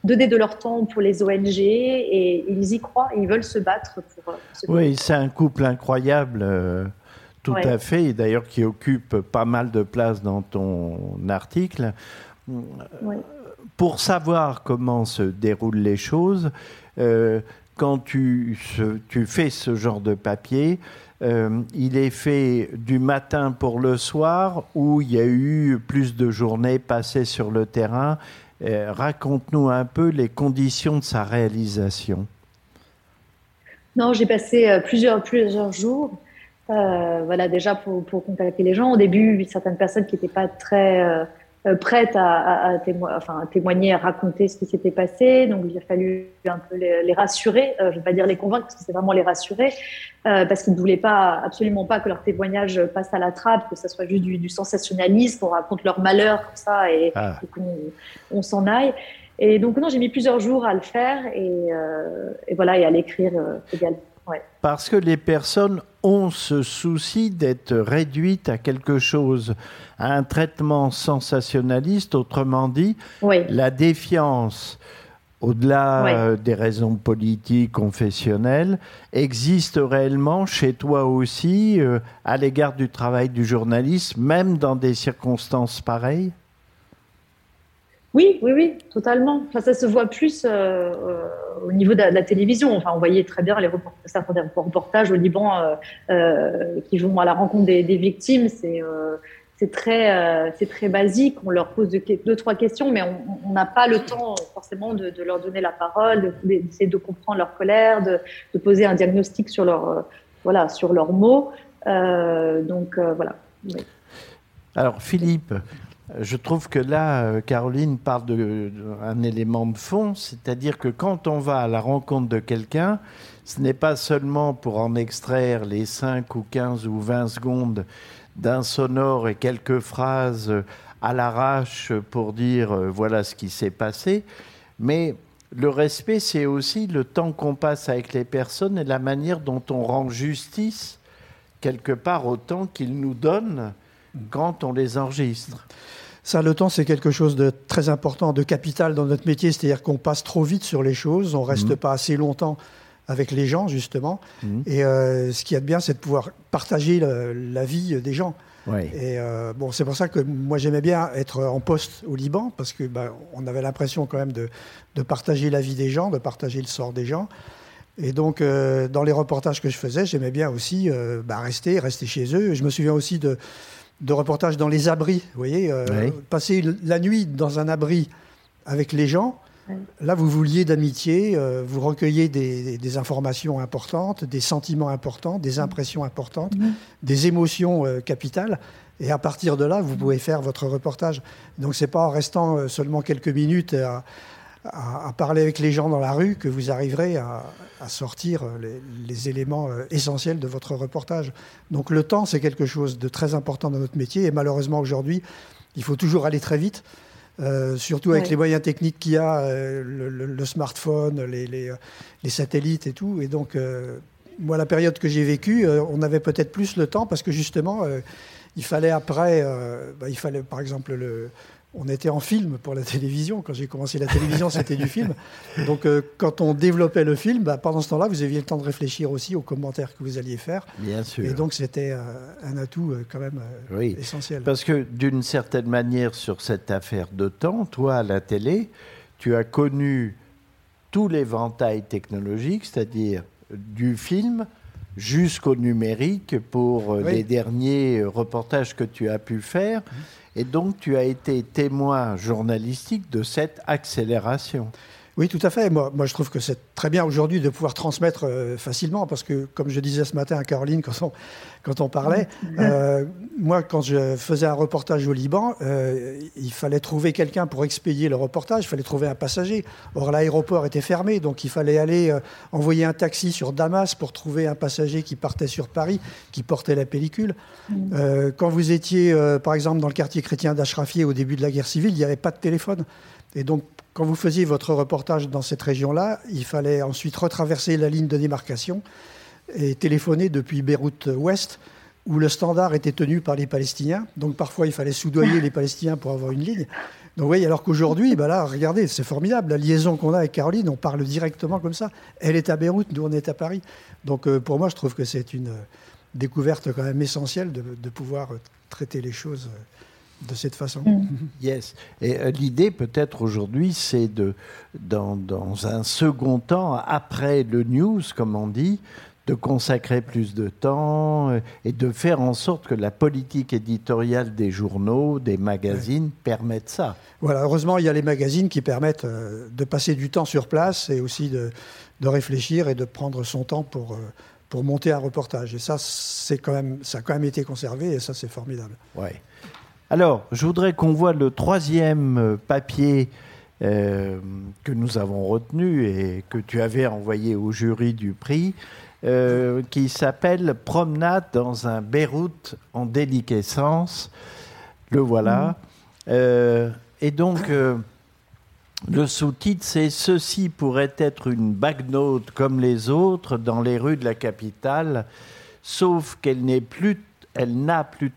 donner de leur temps pour les ONG et, ils y croient ils veulent se battre pour, euh, ce. Oui, c'est un couple incroyable. Tout à fait, et d'ailleurs qui occupe pas mal de place dans ton article. Pour savoir comment se déroulent les choses, euh, quand tu, tu, fais ce genre de papier, euh, il est fait du matin pour le soir ou il y a eu plus de journées passées sur le terrain? Euh, raconte-nous un peu les conditions de sa réalisation. Non, j'ai passé plusieurs, plusieurs jours. Euh, voilà, déjà pour, pour, contacter les gens. Au début, certaines personnes qui n'étaient pas très euh, euh, prêtes à, à, enfin, à, témoigner, à raconter ce qui s'était passé. Donc, il a fallu un peu les, rassurer. je ne vais pas dire les convaincre, parce que c'est vraiment les rassurer, parce qu'ils ne voulaient pas, absolument pas que leur témoignage passe à la trappe, que ça soit juste du, sensationnalisme, qu'on raconte leur malheur comme ça et, ah. qu'on on, s'en aille. Et donc, non, j'ai mis plusieurs jours à le faire et, et voilà, et à l'écrire également. Parce que les personnes ont ce souci d'être réduites à quelque chose, à un traitement sensationnaliste, autrement dit, la défiance au-delà euh, des raisons politiques, confessionnelles, existe réellement chez toi aussi euh, à l'égard du travail du journaliste, même dans des circonstances pareilles? Oui, oui, oui, totalement. Enfin, ça se voit plus euh, euh, au niveau de la, télévision. Enfin, on voyait très bien les reportages, reportages au Liban euh, qui vont à la rencontre des, victimes. C'est très, c'est très basique. On leur pose deux, trois questions, mais on n'a pas le temps forcément de, leur donner la parole, d'essayer de, comprendre leur colère, de, de, poser un diagnostic sur leur, voilà, sur leurs mots. donc voilà. Alors Philippe, je trouve que là, euh, Caroline parle d'un élément de fond, c'est-à-dire que quand on va à la rencontre de quelqu'un, ce n'est pas seulement pour en extraire les 5 ou 15 ou 20 secondes d'un sonore et quelques phrases à l'arrache pour dire euh, voilà ce qui s'est passé, mais le respect, c'est aussi le temps qu'on passe avec les personnes et la manière dont on rend justice quelque part au temps qu'ils nous donnent quand on les enregistre. Ça, le temps, c'est quelque chose de très important, de capital dans notre métier, c'est-à-dire qu'on passe trop vite sur les choses, on reste mhm. pas assez longtemps avec les gens, justement. Mhm. Et euh, ce qui est bien, c'est de pouvoir partager la vie des gens. Et euh, bon, c'est pour ça que moi j'aimais bien être en poste au Liban parce que bah, on avait l'impression quand même de, de, partager la vie des gens, de partager le sort des gens. Et donc euh, dans les reportages que je faisais, j'aimais bien aussi bah, rester, rester chez eux. Je me souviens aussi de, de reportages dans les abris. Vous voyez, passer la nuit dans un abri avec les gens Là, vous vouliez d'amitié, euh, vous recueillez des, informations importantes, des sentiments importants, des impressions importantes, des émotions euh, capitales. Et à partir de là, vous pouvez faire votre reportage. Donc, c'est pas en restant euh, seulement quelques minutes à, parler avec les gens dans la rue que vous arriverez à, sortir les, éléments essentiels de votre reportage. Donc, le temps, c'est quelque chose de très important dans notre métier. Et malheureusement, aujourd'hui, il faut toujours aller très vite. Euh, surtout avec les moyens techniques qu'il y a, euh, le, smartphone, les, les, les, satellites et tout. Et donc, euh, moi, la période que j'ai vécue, on avait peut-être plus le temps parce que justement, il fallait après, bah, il fallait par exemple le, on était en film pour la télévision. Quand j'ai commencé la télévision, c'était du film. Donc, euh, quand on développait le film, bah, pendant ce temps-là, vous aviez le temps de réfléchir aussi aux commentaires que vous alliez faire. Bien sûr. Et donc, c'était euh, un atout euh, quand même oui. essentiel. Parce que, d'une certaine manière, sur cette affaire de temps, toi, à la télé, tu as connu tous les ventails technologiques, c'est-à-dire du film jusqu'au numérique pour les derniers reportages que tu as pu faire. Mmh. Et donc, tu as été témoin journalistique de cette accélération. Oui, tout à fait. Moi, moi je trouve que c'est très bien aujourd'hui de pouvoir transmettre euh, facilement parce que, comme je disais ce matin à Caroline quand on, quand on parlait, euh, moi, quand je faisais un reportage au Liban, euh, il fallait trouver quelqu'un pour expédier le reportage, il fallait trouver un passager. Or, l'aéroport était fermé, donc il fallait aller envoyer un taxi sur Damas pour trouver un passager qui partait sur Paris, qui portait la pellicule. Mm. quand vous étiez, par exemple, dans le quartier chrétien d'Ashrafieh au début de la guerre civile, il n'y avait pas de téléphone. Et donc, quand vous faisiez votre reportage dans cette région-là, il fallait ensuite retraverser la ligne de démarcation et téléphoner depuis Beyrouth Ouest, où le standard était tenu par les Palestiniens. Donc parfois, il fallait soudoyer les Palestiniens pour avoir une ligne. Donc oui, alors qu'aujourd'hui, bah là, regardez, c'est formidable. La liaison qu'on a avec Caroline, on parle directement comme ça. Elle est à Beyrouth, nous, on est à Paris. Donc euh, pour moi, je trouve que c'est une découverte quand même essentielle de, de pouvoir traiter les choses de cette façon. Mm. Yes. Et euh, l'idée, peut-être aujourd'hui, c'est de, dans, dans, un second temps, après le news, comme on dit, de consacrer plus de temps euh, et de faire en sorte que la politique éditoriale des journaux, des magazines permette ça. Voilà, heureusement, il y a les magazines qui permettent euh, de passer du temps sur place et aussi de, de réfléchir et de prendre son temps pour, pour monter un reportage. Et ça, c'est quand même, ça a quand même été conservé et ça, c'est formidable. Ouais. Alors, je voudrais qu'on voit le troisième euh, papier euh, que nous avons retenu et que tu avais envoyé au jury du prix, euh, qui s'appelle Promenade dans un Beyrouth en déliquescence. Le voilà. Mm. et donc, le sous-titre, c'est Ceci pourrait être une bagnode comme les autres dans les rues de la capitale, sauf qu'elle n'est plus, elle n'a plus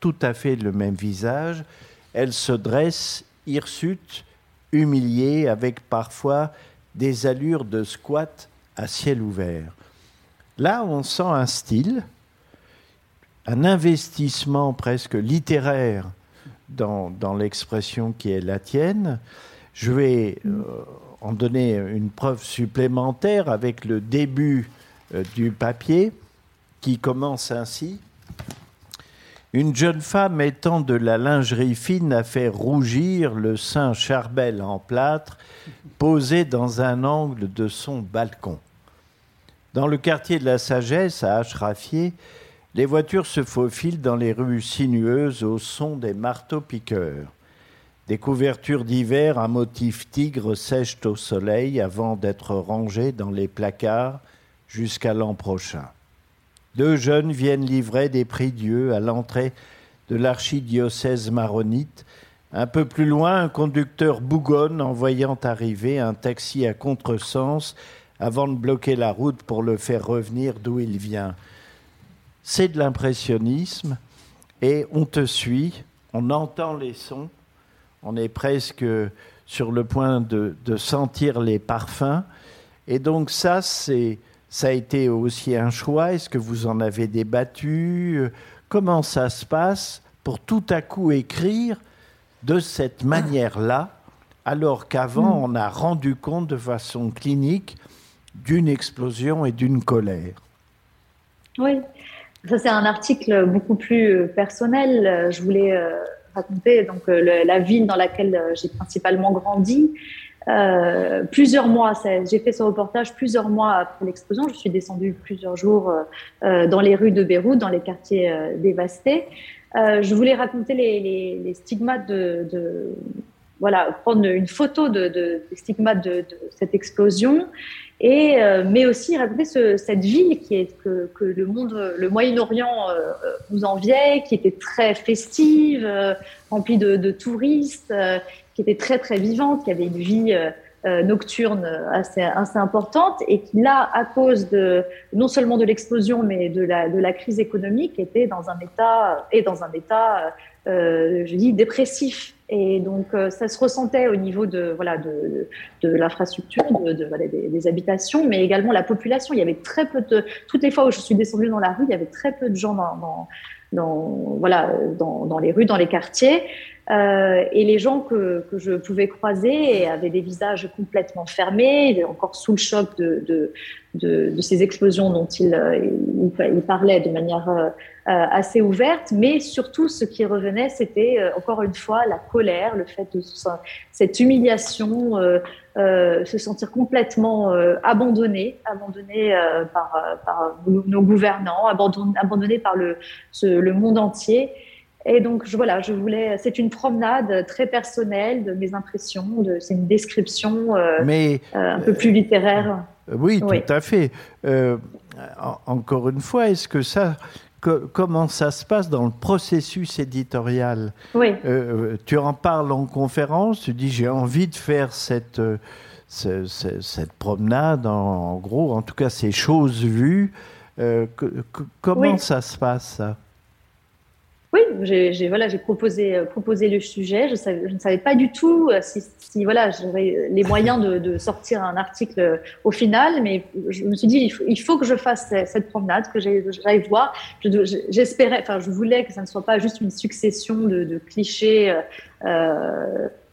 tout à fait le même visage. Elle se dresse, hirsute, humiliée, avec parfois des allures de squat à ciel ouvert. Là, on sent un style, un investissement presque littéraire dans, l'expression qui est la tienne. Je vais euh, en donner une preuve supplémentaire avec le début euh, du papier qui commence ainsi. Une jeune femme étant de la lingerie fine a fait rougir le sein charbel en plâtre posé dans un angle de son balcon. Dans le quartier de la Sagesse, à Ashrafieh, les voitures se faufilent dans les rues sinueuses au son des marteaux-piqueurs. Des couvertures d'hiver à motif tigre sèchent au soleil avant d'être rangées dans les placards jusqu'à l'an prochain. Deux jeunes viennent livrer des prix Dieu à l'entrée de l'archidiocèse maronite. Un peu plus loin, un conducteur bougonne en voyant arriver un taxi à contresens avant de bloquer la route pour le faire revenir d'où il vient. C'est de l'impressionnisme et on te suit, on entend les sons, on est presque sur le point de, de sentir les parfums. Et donc ça, c'est, ça a été aussi un choix. Est-ce que vous en avez débattu? Comment ça se passe pour tout à coup écrire de cette manière-là, alors qu'avant, on a rendu compte de façon clinique d'une explosion et d'une colère? Oui, ça c'est un article beaucoup plus personnel. Je voulais euh, raconter donc la ville dans laquelle j'ai principalement grandi. Euh, plusieurs mois, j'ai fait ce reportage plusieurs mois après l'explosion. Je suis descendue plusieurs jours euh, dans les rues de Beyrouth, dans les quartiers dévastés. je voulais raconter les, les, les stigmates de, de, voilà, prendre une photo de, de des stigmates de, de, cette explosion et euh, mais aussi raconter ce, cette ville qui est que, que le monde, le Moyen-Orient euh, nous enviait, qui était très festive, euh, remplie de, de touristes, euh, qui était très très vivante, qui avait une vie nocturne assez, assez importante et qui là, à cause de non seulement de l'explosion mais de la, de la crise économique, était dans un état et dans un état, je dis dépressif. Et donc, euh, ça se ressentait au niveau de, voilà, de, de, l'infrastructure, de, des, habitations, mais également la population. Il y avait très peu de. Toutes les fois où je suis descendue dans la rue, il y avait très peu de gens dans, dans, voilà, dans, dans, les rues, dans les quartiers. Euh, et les gens que, que, je pouvais croiser avaient des visages complètement fermés, encore sous le choc de, de, de ces explosions dont il, il parlaient de manière euh, assez ouverte. Mais surtout, ce qui revenait, c'était euh, encore une fois la colère, le fait de cette humiliation, euh, euh, se sentir complètement abandonné, abandonné par, par, nos gouvernants, abandonné, abandonné par le, ce, le monde entier. Et donc, je, voilà, je voulais. C'est une promenade très personnelle de mes impressions. De, c'est une description euh, Mais, euh, un peu plus littéraire. Oui, oui. tout à fait. Euh, encore une fois, est-ce que ça. Que, comment ça se passe dans le processus éditorial Oui. tu en parles en conférence, tu dis j'ai envie de faire cette, cette, cette promenade, en, en, gros, en tout cas ces choses vues. Que, comment oui. ça se passe ça? Oui, j'ai voilà, proposé, euh, proposé le sujet. Je, je, ne savais pas du tout euh, si, si voilà, j'aurais les moyens de, sortir un article euh, au final, mais je me suis dit, il faut, que je fasse cette promenade, que j'aille voir. J'espérais, enfin, je voulais que ça ne soit pas juste une succession de, clichés.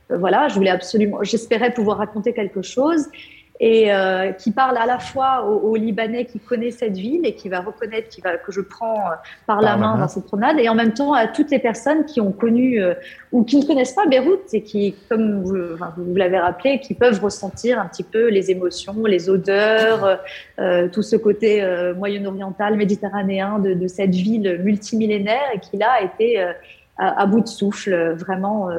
Voilà, je voulais absolument, j'espérais pouvoir raconter quelque chose et euh, qui parle à la fois aux, aux, Libanais qui connaissent cette ville et qui va reconnaître qui va, que je prends euh, par, par la main dans cette promenade, et en même temps à toutes les personnes qui ont connu euh, ou qui ne connaissent pas Beyrouth et qui, comme vous, enfin, vous l'avez rappelé, qui peuvent ressentir un petit peu les émotions, les odeurs, euh, tout ce côté euh, moyen-oriental, méditerranéen de, de, cette ville multimillénaire et qui là a été à, à, bout de souffle, vraiment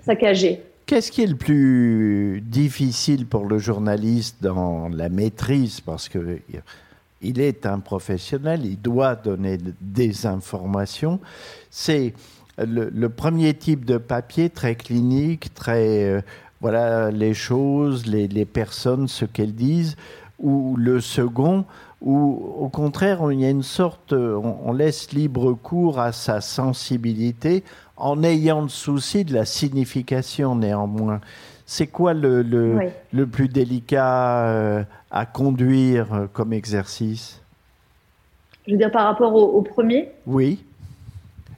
saccagée. Qu'est-ce qui est le plus difficile pour le journaliste dans la maîtrise? Parce que il est un professionnel, il doit donner des informations. C'est le, premier type de papier très clinique, très euh, voilà les choses, les, personnes, ce qu'elles disent, ou le second où au contraire il y a une sorte, on, on laisse libre cours à sa sensibilité en ayant le souci de la signification néanmoins. C'est quoi le, le, oui. le, plus délicat euh, à conduire euh, comme exercice? Je veux dire par rapport au, au premier? Oui.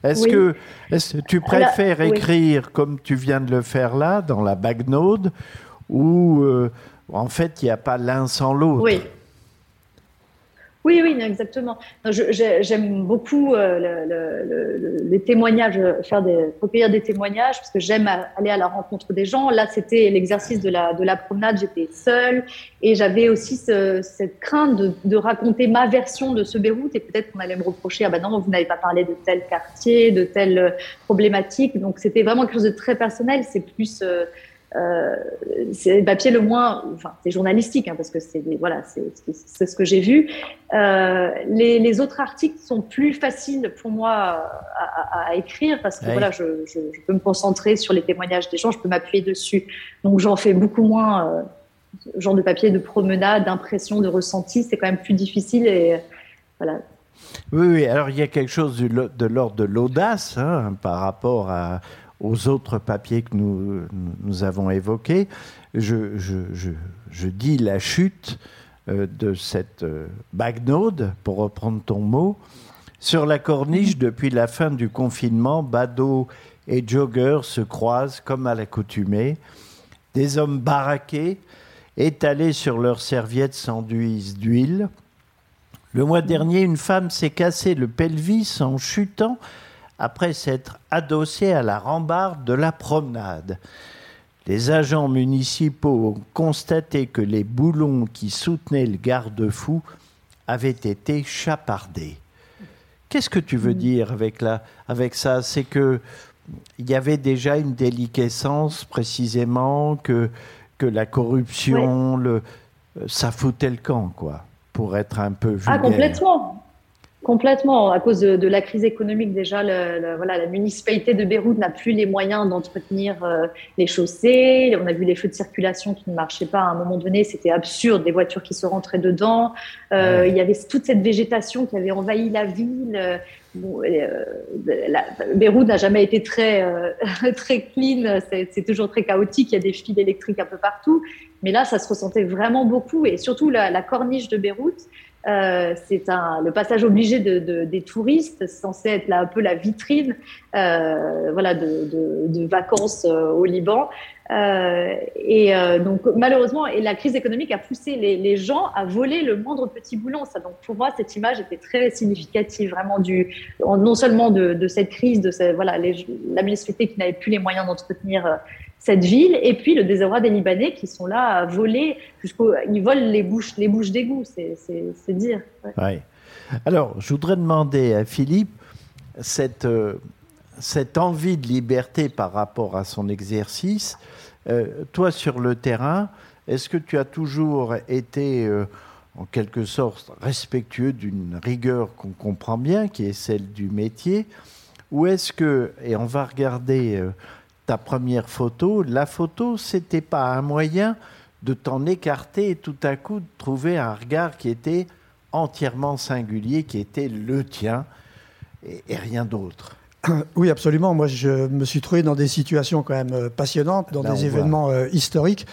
Est-ce oui. que est tu préfères écrire oui. comme tu viens de le faire là, dans la bagnode, ou euh, en fait il n'y a pas l'un sans l'autre? Oui. Oui, oui, exactement. J'aime beaucoup euh, le, le, le, les témoignages, faire des, recueillir des témoignages, parce que j'aime aller à la rencontre des gens. Là, c'était l'exercice de la, de la promenade, j'étais seule, et j'avais aussi ce, cette crainte de, de, raconter ma version de ce Beyrouth, et peut-être qu'on allait me reprocher, ah ben non, vous n'avez pas parlé de tel quartier, de telle problématique. Donc, c'était vraiment quelque chose de très personnel. C'est plus... Euh, euh, c'est le papier le moins, enfin c'est journalistique hein, parce que c'est voilà c'est ce que j'ai vu. Euh, les, les, autres articles sont plus faciles pour moi à, à, à écrire parce que oui. voilà je, je, je, peux me concentrer sur les témoignages des gens, je peux m'appuyer dessus. Donc j'en fais beaucoup moins euh, genre de papier de promenade, d'impression, de ressenti. C'est quand même plus difficile et voilà Oui, oui, alors il y a quelque chose de l'ordre de l'audace hein, par rapport aux autres papiers que nous, nous avons évoqués. Je, dis la chute euh, de cette euh, bagnode, pour reprendre ton mot, sur la corniche depuis la fin du confinement, badauds et joggers se croisent comme à l'accoutumée. Des hommes baraqués, étalés sur leurs serviettes s'enduisent d'huile. Le mois dernier, une femme s'est cassé le pelvis en chutant après s'être adossée à la rambarde de la promenade. Les agents municipaux ont constaté que les boulons qui soutenaient le garde-fou avaient été chapardés. Qu'est-ce que tu veux mm. dire avec, la, avec ça? C'est que il y avait déjà une déliquescence précisément que que la corruption, le, ça foutait le camp, quoi, pour être un peu vulgaire. Ah, complètement. Complètement. À cause de, la crise économique, déjà, le, voilà, la municipalité de Beyrouth n'a plus les moyens d'entretenir euh, les chaussées. On a vu les feux de circulation qui ne marchaient pas à un moment donné. C'était absurde, des voitures qui se rentraient dedans. Euh, il y avait toute cette végétation qui avait envahi la ville. Bon, euh, Beyrouth n'a jamais été très, très clean. C'est toujours très chaotique. Il y a des fils électriques un peu partout. Mais là, ça se ressentait vraiment beaucoup. Et surtout, la, la corniche de Beyrouth. Euh, c'est le passage obligé de, des touristes, censé être là un peu la vitrine euh, voilà, de, vacances euh, au Liban. et donc malheureusement, et la crise économique a poussé les, gens à voler le moindre petit boulon. Ça, donc pour moi, cette image était très significative, vraiment du non seulement de, cette crise, de voilà, la municipalité qui n'avait plus les moyens d'entretenir cette ville, et puis le désarroi des Libanais qui sont là à voler jusqu'au. Ils volent les bouches, les bouches d'égout, c'est dire. Alors, je voudrais demander à Philippe cette, euh, cette envie de liberté par rapport à son exercice. Euh, toi, sur le terrain, est-ce que tu as toujours été, euh, en quelque sorte, respectueux d'une rigueur qu'on comprend bien, qui est celle du métier Ou est-ce que, et on va regarder ta première photo, la photo, c'était pas un moyen de t'en écarter et tout à coup de trouver un regard qui était entièrement singulier, qui était le tien et, rien d'autre. Oui, absolument. Moi, je me suis trouvé dans des situations quand même euh, passionnantes, dans des événements euh, historiques.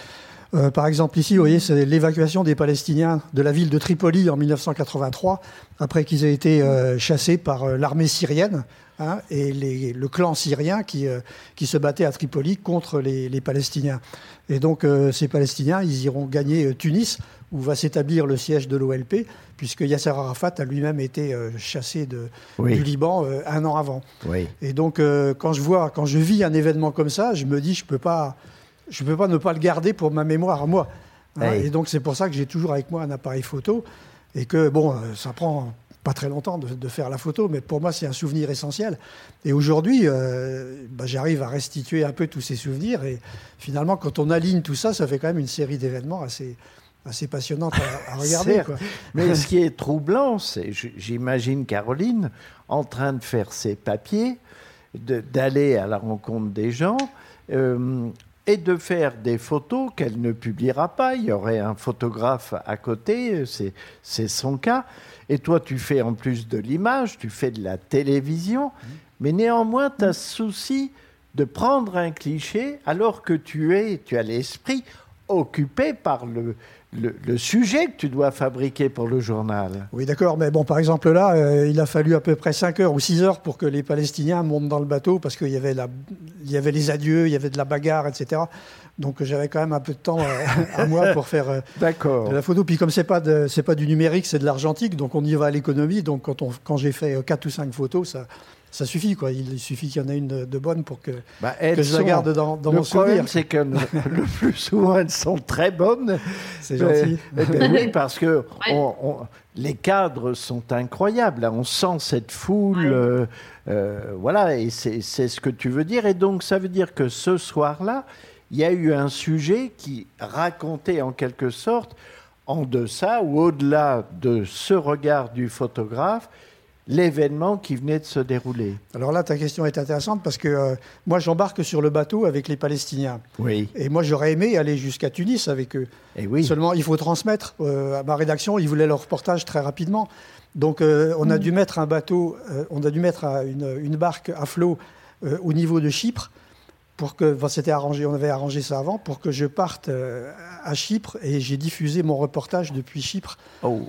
Euh, par exemple, ici, vous voyez, c'est l'évacuation des Palestiniens de la ville de Tripoli en 1983, après qu'ils aient été chassés par l'armée syrienne Hein, et le clan syrien qui, euh, qui se battait à Tripoli contre les, Palestiniens. Et donc euh, ces Palestiniens, ils iront gagner euh, Tunis, où va s'établir le siège de l'OLP, puisque Yasser Arafat a lui-même été chassé de, du Liban un an avant. Et donc quand je vois, quand je vis un événement comme ça, je me dis, je peux pas, je peux pas ne pas le garder pour ma mémoire moi. Hein. Et donc c'est pour ça que j'ai toujours avec moi un appareil photo, et que bon, ça prend pas très longtemps de, faire la photo, mais pour moi, c'est un souvenir essentiel. Et aujourd'hui, euh, bah, j'arrive à restituer un peu tous ces souvenirs. Et finalement, quand on aligne tout ça, ça fait quand même une série d'événements assez, assez passionnante à, regarder. Mais ce qui est troublant, c'est, j'imagine Caroline en train de faire ses papiers, d'aller à la rencontre des gens. Euh, et de faire des photos qu'elle ne publiera pas. Il y aurait un photographe à côté, c'est son cas. Et toi, tu fais en plus de l'image, tu fais de la télévision, mais néanmoins, tu as souci de prendre un cliché alors que tu es, tu as l'esprit occupé par le, le, sujet que tu dois fabriquer pour le journal. Oui, d'accord, mais bon, par exemple là, euh, il a fallu à peu près 5 heures ou 6 heures pour que les Palestiniens montent dans le bateau parce qu'il y, y avait les adieux, il y avait de la bagarre, etc. Donc j'avais quand même un peu de temps euh, à, moi pour faire euh, de la photo. Puis comme c'est pas c'est pas du numérique, c'est de l'argentique, donc on y va à l'économie. Donc quand on, quand j'ai fait 4 ou 5 photos, ça ça suffit, quoi. Il suffit qu'il y en ait une de, bonne pour que, bah, que je la garde dans, dans mon souvenir. Le problème, c'est que le plus souvent, elles sont très bonnes. C'est gentil. Ben oui, parce que les cadres sont incroyables. On sent cette foule. Euh, euh, voilà, et c'est ce que tu veux dire. Et donc, ça veut dire que ce soir-là, il y a eu un sujet qui racontait en quelque sorte, en deçà ou au-delà de ce regard du photographe, l'événement qui venait de se dérouler. Alors là, ta question est intéressante parce que euh, moi, j'embarque sur le bateau avec les Palestiniens. Oui. Et moi, j'aurais aimé aller jusqu'à Tunis avec eux. Et oui. Seulement, il faut transmettre. Euh, à ma rédaction, ils voulaient leur reportage très rapidement. Donc on a mm. dû mettre un bateau, on a dû mettre une, une barque à flot au niveau de Chypre pour que, c'était arrangé, on avait arrangé ça avant, pour que je parte à Chypre et j'ai diffusé mon reportage depuis Chypre. Oh.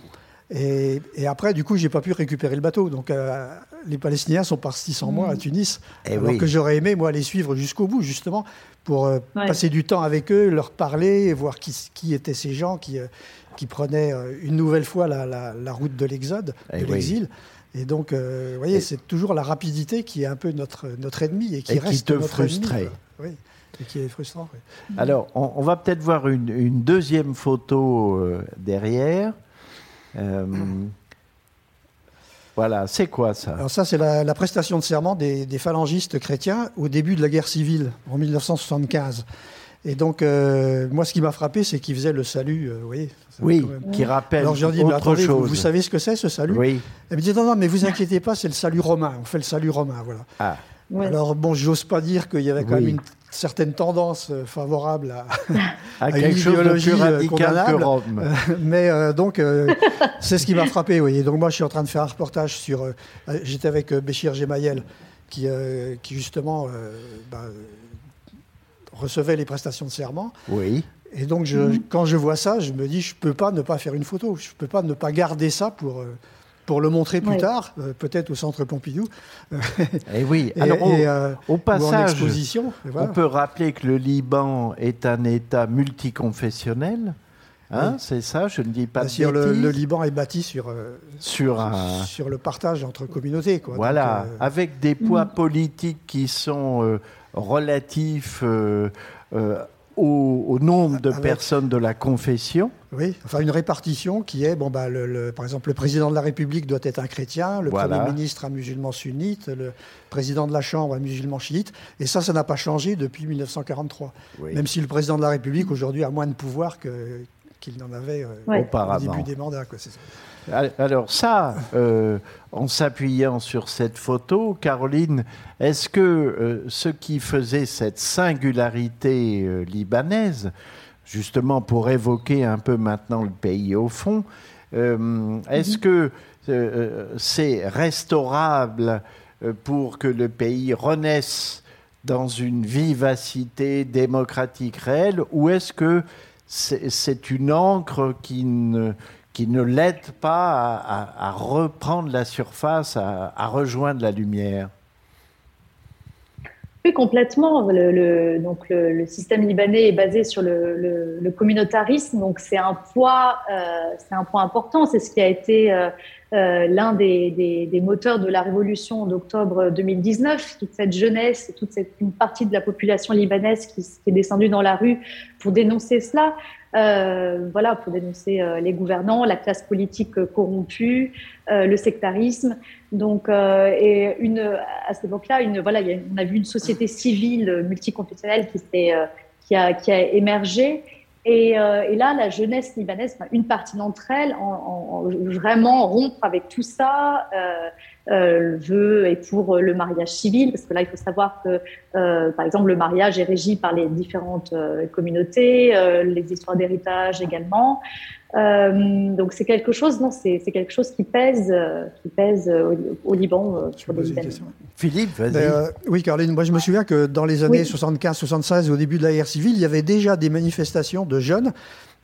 Et, après, du coup, j'ai pas pu récupérer le bateau. Donc, euh, les Palestiniens sont partis sans moi à mmh. Tunis, et eh alors que j'aurais aimé moi les suivre jusqu'au bout, justement, pour euh, passer du temps avec eux, leur parler, voir qui, qui étaient ces gens qui, euh, qui prenaient une nouvelle fois la, la, route de l'exode, eh de l'exil. Et donc, vous voyez, c'est toujours la rapidité qui est un peu notre, notre ennemi et qui reste te notre frustrait. Oui. Et qui est frustrant. Alors, on, on va peut-être voir une, une, deuxième photo derrière. Euh, voilà, c'est quoi ça? Alors ça, c'est la, prestation de serment des, phalangistes chrétiens au début de la guerre civile, en 1975. Et donc, euh, moi, ce qui m'a frappé, c'est qu'ils faisaient le salut, euh, oui, oui, qui rappelle Alors, dit, autre chose. Vous, savez ce que c'est, ce salut Oui. Elle me dit, non, non, mais vous inquiétez pas, c'est le salut romain. On fait le salut romain, voilà. Ah. Alors, bon, j'ose pas dire qu'il y avait quand même une certaines tendances euh, favorables à, à, quelque chose de plus radical que Rome. Euh, mais euh, donc, c'est ce qui m'a frappé. Oui. donc, moi, je suis en train de faire un reportage sur. J'étais avec Béchir Gemayel, qui, qui justement bah, recevait les prestations de serment. Oui. Et donc, je, quand je vois ça, je me dis, je ne peux pas ne pas faire une photo. Je ne peux pas ne pas garder ça pour pour le montrer plus tard, euh, peut-être au centre Pompidou. et eh oui, alors au, euh, passage, on peut rappeler que le Liban est un État multiconfessionnel. Hein, C'est ça, je ne dis pas de le, le, Liban est bâti sur, euh, sur, un... sur le partage entre communautés. Quoi. Voilà, avec des poids mm. politiques qui sont relatifs au, nombre de personnes de la confession. Oui, enfin une répartition qui est, bon, bah, le, par exemple, le président de la République doit être un chrétien, le Premier ministre un musulman sunnite, le président de la Chambre un musulman chiite, et ça, ça n'a pas changé depuis 1943. Même si le président de la République aujourd'hui a moins de pouvoir qu'il n'en avait euh, au début des mandats. Quoi, ça. Alors ça, euh, en s'appuyant sur cette photo, Caroline, est-ce que euh, ce qui faisait cette singularité euh, libanaise, justement pour évoquer un peu maintenant le pays au fond, est-ce mhm. que c'est restaurable pour que le pays renaisse dans une vivacité démocratique réelle, ou est-ce que c'est une encre qui ne qui ne l'aide pas à, reprendre la surface, à, rejoindre la lumière Oui, complètement. Le, donc le, système libanais est basé sur le, communautarisme, donc c'est un euh, un point important. C'est ce qui a été euh, euh, l'un des, moteurs de la révolution d'octobre 2019, toute cette jeunesse, toute cette une partie de la population libanaise qui est descendue dans la rue pour dénoncer cela. Euh, voilà, pour dénoncer euh, les gouvernants, la classe politique corrompue, euh, le sectarisme. Donc, et une, à cette époque-là, voilà, on a vu une société civile multiconfessionnelle qui, qui, a, qui a émergé. Et, et, là, la jeunesse libanaise, une partie d'entre elles, en, en, vraiment rompre avec tout ça, euh, veut et pour le mariage civil, parce que là, il faut savoir que, euh, par exemple, le mariage est régi par les différentes euh, communautés, euh, les histoires d'héritage également. Euh, donc c'est quelque chose, non, c'est quelque chose qui pèse, qui pèse au, Liban sur les Philippe, vas-y. oui, Caroline, moi je me souviens que dans les années 75-76, au début de la guerre civile, il y avait déjà des manifestations de jeunes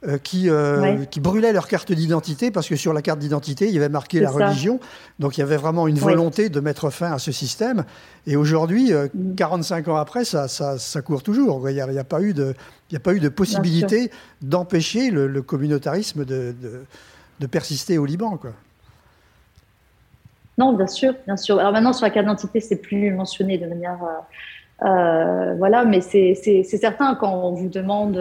euh, qui, euh, qui brûlaient leur carte d'identité parce que sur la carte d'identité, il y avait marqué la religion. Donc il y avait vraiment une volonté de mettre fin à ce système. Et aujourd'hui, 45 euh, mm. ans après, ça, ça, ça court toujours. Il n'y a, a, pas eu de, il a pas eu de possibilité d'empêcher le, communautarisme de, de, de, persister au Liban. Quoi. Non, bien sûr, bien sûr. Alors maintenant, sur la carte d'identité, c'est plus mentionné de manière. voilà, mais c'est certain quand on vous demande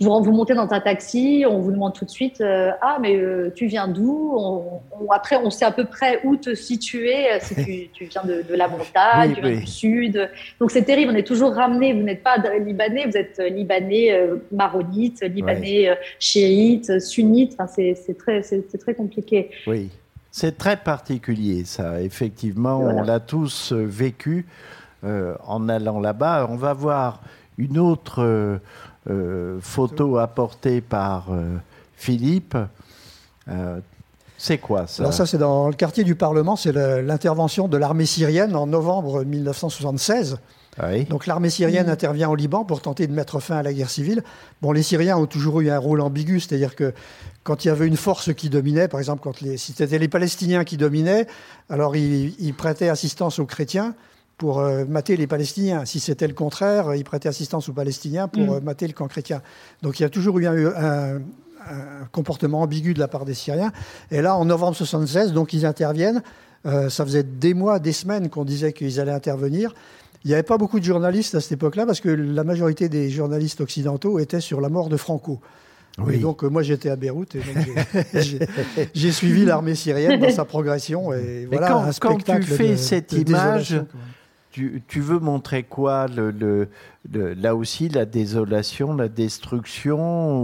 vous, vous montez dans un taxi, on vous demande tout de suite euh, Ah, mais euh, tu viens d'où? Après, on sait à peu près où te situer, euh, si tu, viens de, la montagne, tu viens du sud. Donc c'est terrible, on est toujours ramené. Vous n'êtes pas libanais, vous êtes libanais maronite, libanais chiite, sunnite. Enfin, c'est très, très compliqué. Oui, c'est très particulier, ça. Effectivement, on l'a tous vécu en allant là-bas. On va voir une autre euh, photo apportée par euh, Philippe. Euh, C'est quoi ça Alors ça, c'est dans le quartier du Parlement, c'est l'intervention de l'armée syrienne en novembre 1976. Donc l'armée syrienne intervient au Liban pour tenter de mettre fin à la guerre civile. Bon, les Syriens ont toujours eu un rôle ambigu, c'est-à-dire que quand il y avait une force qui dominait, par exemple, quand les, si c'était les Palestiniens qui dominaient, alors ils, prêtaient assistance aux chrétiens pour euh, mater les Palestiniens. Si c'était le contraire, ils prêtaient assistance aux Palestiniens pour mm. euh, mater le camp chrétien. Donc il y a toujours eu un, un comportement ambigu de la part des Syriens. Et là, en novembre 76, donc ils interviennent. Euh, ça faisait des mois, des semaines qu'on disait qu'ils allaient intervenir. Il n'y avait pas beaucoup de journalistes à cette époque-là parce que la majorité des journalistes occidentaux étaient sur la mort de Franco. Oui. donc euh, moi j'étais à Beyrouth et j'ai suivi l'armée syrienne dans sa progression et voilà quand, un spectacle quand tu fais cette image, tu, tu, veux montrer quoi le, Là aussi la désolation, la destruction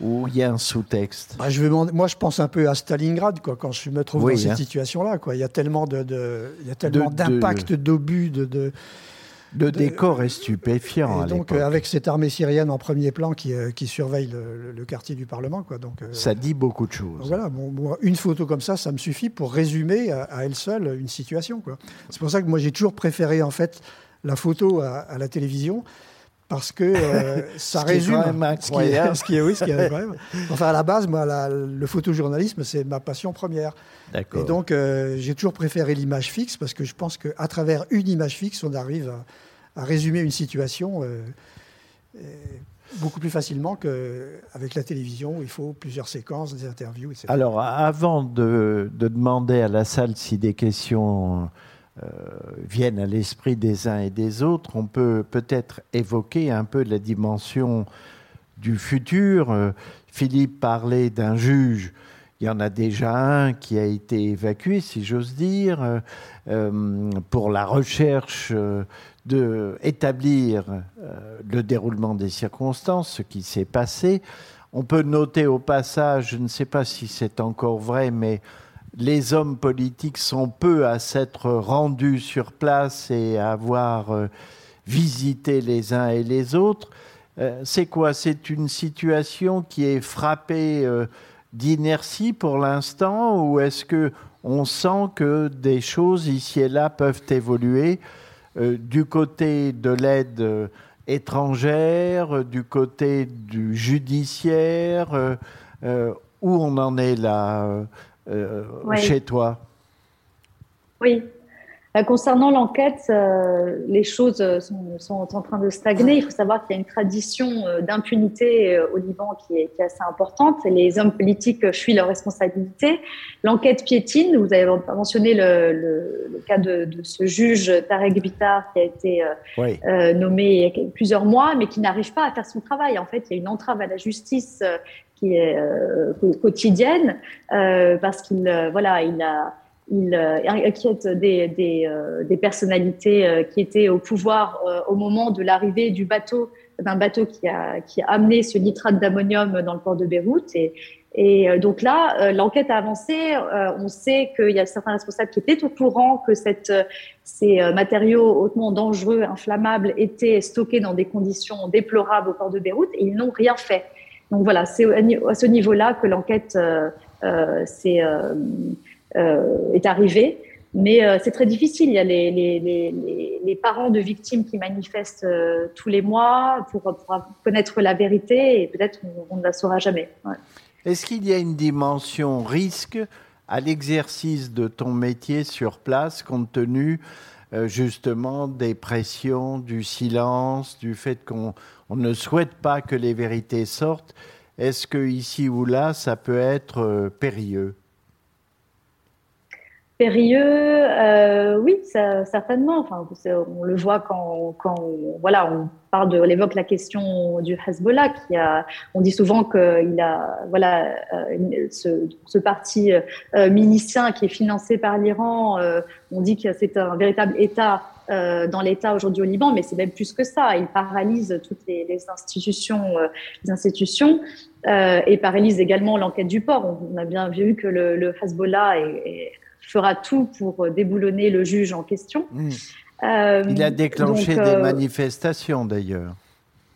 ou il y a un sous-texte? Bah, je vais, Moi, je pense un peu à Stalingrad quoi, quand je me trouve dans cette hein. situation-là. Il y a tellement d'impact, d'obus, de, de, le décor est stupéfiant. Et donc, avec cette armée syrienne en premier plan qui, euh, qui surveille le, quartier du Parlement. Quoi. Donc, euh, ça dit beaucoup de choses. Voilà, une photo comme ça, ça me suffit pour résumer à, elle seule une situation. C'est pour ça que moi, j'ai toujours préféré en fait la photo à, à la télévision parce que euh, ça résume ce qui, est, ce qui est, oui, ce qui est Enfin, à la base, moi, le photojournalisme, c'est ma passion première. Et donc, euh, j'ai toujours préféré l'image fixe parce que je pense qu'à travers une image fixe, on arrive à, résumer une situation euh, beaucoup plus facilement qu'avec la télévision où il faut plusieurs séquences, des interviews, etc. Alors, avant de, de demander à la salle si des questions euh, viennent à l'esprit des uns et des autres, on peut peut-être évoquer un peu la dimension du futur. Euh, Philippe parlait d'un juge. Il y en a déjà un qui a été évacué, si j'ose dire, euh, pour la recherche de établir le déroulement des circonstances, ce qui s'est passé. On peut noter au passage, je ne sais pas si c'est encore vrai, mais les hommes politiques sont peu à s'être rendus sur place et à avoir euh, visité les uns et les autres. Euh, c'est quoi? C'est une situation qui est frappée euh, d'inertie pour l'instant ou est-ce que on sent que des choses ici et là peuvent évoluer du côté de l'aide étrangère, du côté du judiciaire, où on en est là euh, chez toi? Oui. Euh, concernant l'enquête, euh, les choses sont, en train de stagner. Il faut savoir qu'il y a une tradition d'impunité au Liban qui est, assez importante. Les hommes politiques fuient leurs responsabilités. L'enquête piétine. Vous avez mentionné le, cas de, ce juge Tarek Bitar qui a été nommé il y a plusieurs mois, mais qui n'arrive pas à faire son travail. En fait, il y a une entrave à la justice qui est euh, quotidienne euh, parce qu'il euh, voilà il a il inquiète des, des, des, personnalités qui étaient au pouvoir au moment de l'arrivée du bateau, d'un bateau qui a, qui a amené ce nitrate d'ammonium dans le port de Beyrouth. Et, et donc là, l'enquête a avancé. on sait qu'il y a certains responsables qui étaient au courant que cette, ces matériaux hautement dangereux, inflammables, étaient stockés dans des conditions déplorables au port de Beyrouth et ils n'ont rien fait. Donc voilà, c'est à ce niveau-là que l'enquête euh, euh, euh, est arrivée. Mais c'est très difficile. Il y a les, les, les, parents de victimes qui manifestent tous les mois pour, connaître la vérité et peut-être on, ne la saura jamais. Est-ce qu'il y a une dimension risque à l'exercice de ton métier sur place compte tenu justement des pressions, du silence, du fait qu'on on ne souhaite pas que les vérités sortent? Est-ce que ici ou là, ça peut être euh, périlleux? Périlleux, euh, oui, certainement. Enfin, on le voit quand, voilà, on parle de, on évoque la question du Hezbollah. Qui a, on dit souvent qu'il a, voilà, euh, ce, parti milicien qui est financé par l'Iran. on dit que c'est un véritable État euh, dans l'État aujourd'hui au Liban, mais c'est même plus que ça. Il paralyse toutes les, institutions, euh, les institutions euh, et paralyse également l'enquête du port. On, a bien vu que le, le Hezbollah fera tout pour déboulonner le juge en question. Hmm. Il a déclenché des manifestations d'ailleurs.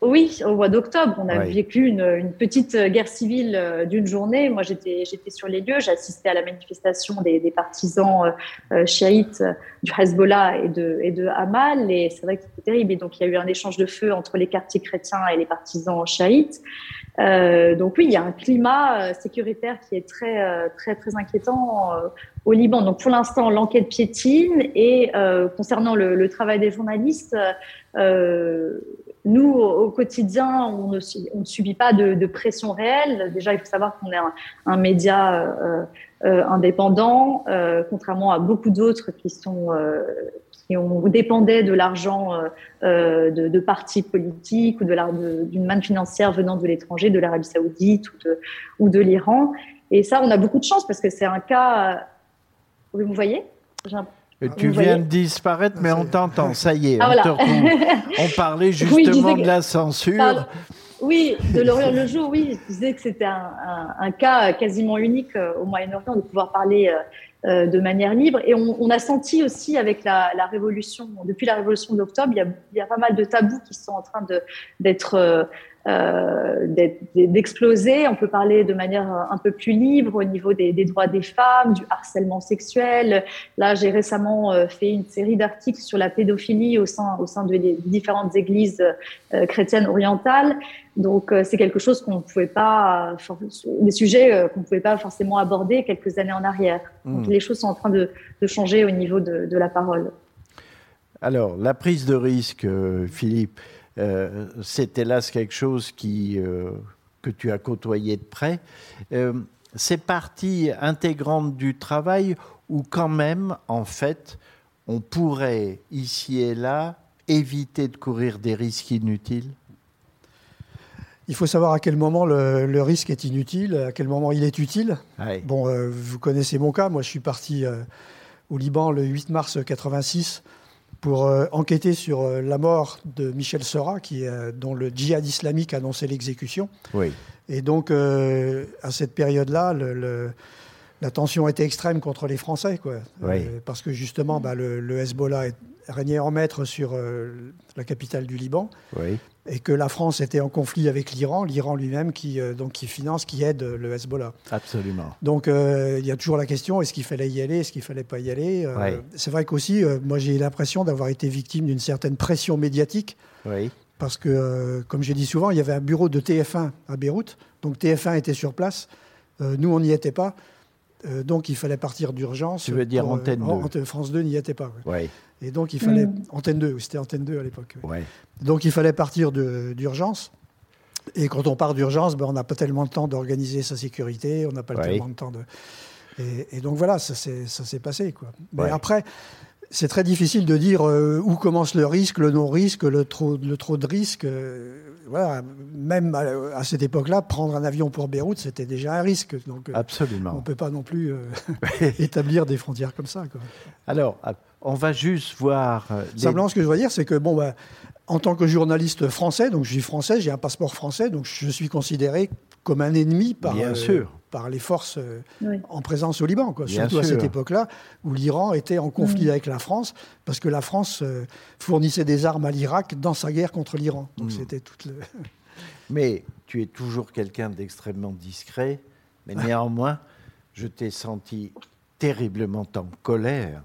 Oui, au mois d'octobre, on a vécu une, petite guerre civile euh, d'une journée. Moi, j'étais sur les lieux, j'ai assisté à la manifestation des, partisans euh, chiites du Hezbollah et de, et de Hamal, et c'est vrai que c'était terrible. Et donc, il y a eu un échange de feu entre les quartiers chrétiens et les partisans chiites. Euh, donc oui, il y a un climat sécuritaire qui est très très très inquiétant au Liban. Donc pour l'instant, l'enquête piétine et concernant le, le, travail des journalistes, nous, au quotidien, on ne, on ne subit pas de, de, pression réelle. Déjà, il faut savoir qu'on est un, un média euh, euh, indépendant, euh, contrairement à beaucoup d'autres qui sont euh, qui ont dépendaient de l'argent euh, de, de, partis politiques ou de d'une manne financière venant de l'étranger, de l'Arabie Saoudite ou de, ou de l'Iran. Et ça, on a beaucoup de chance parce que c'est un cas. Vous me voyez? Tu viens de disparaître, mais on t'entend. Ça y est, ah, on, on, parlait justement de la censure. Oui, de l'Orient le jour, oui. Je disais que c'était un, un, cas quasiment unique euh, au Moyen-Orient de pouvoir parler euh, euh, de manière libre. Et on, on, a senti aussi avec la, la révolution, depuis la révolution d'octobre, il, il, y a pas mal de tabous qui sont en train d'être euh, d'exploser. On peut parler de manière un peu plus libre au niveau des, des droits des femmes, du harcèlement sexuel. Là, j'ai récemment euh, fait une série d'articles sur la pédophilie au sein, au sein de différentes églises euh, chrétiennes orientales. Donc, c'est quelque chose qu'on ne pouvait pas, des sujets qu'on ne pouvait pas forcément aborder quelques années en arrière. Donc, hmm. les choses sont en train de, de changer au niveau de, de, la parole. Alors, la prise de risque, Philippe, euh, c'est hélas quelque chose qui, euh, que tu as côtoyé de près. Euh, c'est partie intégrante du travail ou quand même, en fait, on pourrait ici et là éviter de courir des risques inutiles? Il faut savoir à quel moment le, risque est inutile, à quel moment il est utile. Bon, vous connaissez mon cas. Moi, je suis parti au Liban le 8 mars 86 pour euh, enquêter sur euh, la mort de Michel Sera, qui, euh, dont le djihad islamique annonçait l'exécution. Oui. Et donc, à cette période-là, le, la tension était extrême contre les Français, quoi. parce que justement, bah, le, le, Hezbollah régnait en maître sur la capitale du Liban. Oui et que la France était en conflit avec l'Iran, l'Iran lui-même qui, euh, donc, qui finance, qui aide le Hezbollah. Absolument. Donc euh, il y a toujours la question, est-ce qu'il fallait y aller, est-ce qu'il fallait pas y aller euh, C'est vrai qu'aussi, moi j'ai l'impression d'avoir été victime d'une certaine pression médiatique. Oui. Parce que, comme j'ai dit souvent, il y avait un bureau de TF1 à Beyrouth, donc TF1 était sur place, nous on n'y était pas. Donc il fallait partir d'urgence. Tu veux dire Antenne 2 France 2 n'y était pas. Oui. Et donc, il fallait. Mm. Antenne 2, c'était Antenne 2 à l'époque. Ouais. Donc, il fallait partir d'urgence. Et quand on part d'urgence, ben, on n'a pas tellement de temps d'organiser sa sécurité, on n'a pas tellement de temps de. Et, donc voilà, ça s'est passé. Quoi. Mais après, c'est très difficile de dire euh, où commence le risque, le non-risque, le trop, le trop de risque. Euh, voilà, même à, cette époque-là, prendre un avion pour Beyrouth, c'était déjà un risque. Donc, euh, Absolument. On ne peut pas non plus établir des frontières comme ça. Quoi. Alors, on va juste voir. Euh, Simplement, ce que je veux dire, c'est que, bon, bah, en tant que journaliste français, donc je suis français, j'ai un passeport français, donc je suis considéré comme un ennemi par, euh, par les forces euh, en présence au Liban, quoi. surtout à cette époque-là, où l'Iran était en conflit avec la France, parce que la France fournissait des armes à l'Irak dans sa guerre contre l'Iran. Donc mm. c'était toute le... Mais tu es toujours quelqu'un d'extrêmement discret, mais néanmoins, je t'ai senti terriblement en colère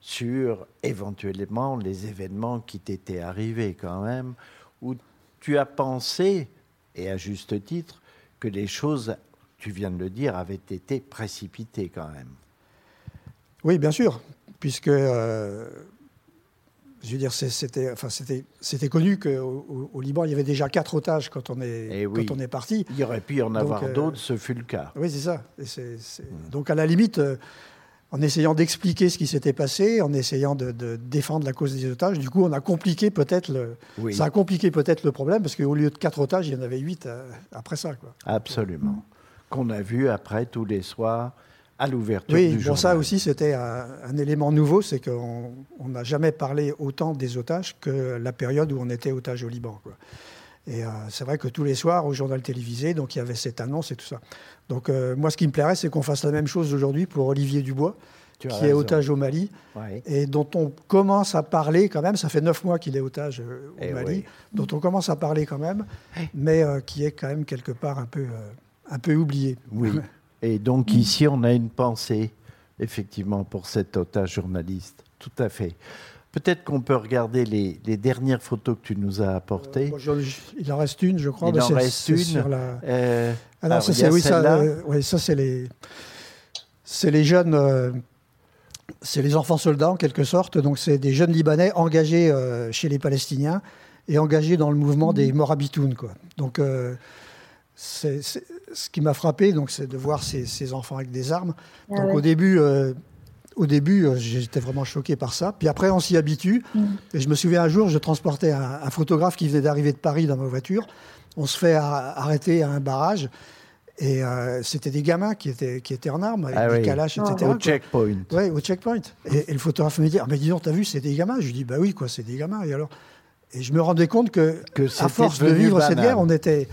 sur éventuellement les événements qui t'étaient arrivés quand même, où tu as pensé, et à juste titre, que les choses, tu viens de le dire, avaient été précipitées quand même. Oui, bien sûr, puisque euh, je veux dire, c'était, enfin, c'était, c'était connu qu'au au Liban, il y avait déjà quatre otages quand on est, eh quand on est parti. Il y aurait pu y en avoir euh, d'autres, ce fut le cas. Oui, c'est ça. Hmm. Donc, à la limite, euh, en essayant d'expliquer ce qui s'était passé, en essayant de, défendre la cause des otages. Du coup, on a compliqué peut-être le, ça a compliqué peut-être le problème parce qu'au lieu de quatre otages, il y en avait huit euh, après ça. Quoi. Absolument. Qu'on a vu après tous les soirs à l'ouverture oui, du journal. ça aussi, c'était un, élément nouveau, c'est qu'on n'a jamais parlé autant des otages que la période où on était otage au Liban. Quoi. Et euh, c'est vrai que tous les soirs, au journal télévisé, donc il y avait cette annonce et tout ça. Donc euh, moi, ce qui me plairait, c'est qu'on fasse la même chose aujourd'hui pour Olivier Dubois, qui est otage au Mali, et dont on commence à parler quand même, ça fait neuf mois qu'il est otage euh, au eh Mali, dont on commence à parler quand même, mais euh, qui est quand même quelque part un peu, un peu oublié. Oui, et donc ici on a une pensée, effectivement, pour cet otage journaliste, tout à fait. Peut-être qu'on peut regarder les, les, dernières photos que tu nous as apportées. il en reste une, je crois. Il en reste une. Sur la... alors, ça, c'est, oui, ça, oui, ça, c'est les, c'est les jeunes c'est les enfants soldats en quelque sorte. Donc c'est des jeunes Libanais engagés euh, chez les Palestiniens et engagés dans le mouvement des mmh. Morabitoun. Quoi. Donc euh, c'est, ce qui m'a frappé, donc, c'est de voir ces, enfants avec des armes. Ah donc au début, euh, au début, j'étais vraiment choqué par ça. Puis après, on s'y habitue. Mmh. Et je me souviens un jour, je transportais un, photographe qui venait d'arriver de Paris dans ma voiture. On se fait arrêter à un barrage. Et euh, c'était des gamins qui étaient, qui étaient en armes, avec ah des calaches, etc. Au checkpoint. Oui, au checkpoint. Et, le photographe me dit Ah, mais dis donc, t'as vu, c'est des gamins Je lui dis Bah oui, quoi, c'est des gamins. Et alors et je me rendais compte que, que à force de vivre cette guerre, on était,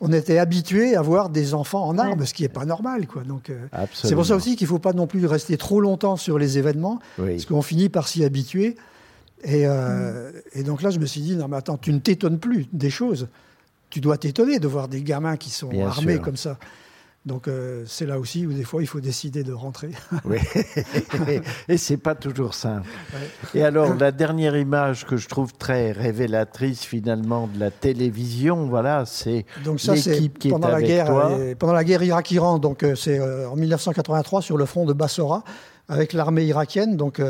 on était habitué à voir des enfants en armes, ce qui n'est pas normal. Quoi. Donc, euh, c'est pour ça aussi qu'il ne faut pas non plus rester trop longtemps sur les événements, parce qu'on finit par s'y habituer. Et, euh, mm. et, donc là, je me suis dit, non mais attends, tu ne t'étonnes plus des choses tu dois t'étonner de voir des gamins qui sont armés comme ça. Donc euh, c'est là aussi où des fois il faut décider de rentrer. oui, et c'est pas toujours simple. Et alors la dernière image que je trouve très révélatrice finalement de la télévision, voilà, c'est l'équipe qui pendant est la avec guerre, toi. pendant la guerre Irak-Iran, donc euh, c'est euh, en 1983 sur le front de Bassora avec l'armée irakienne, donc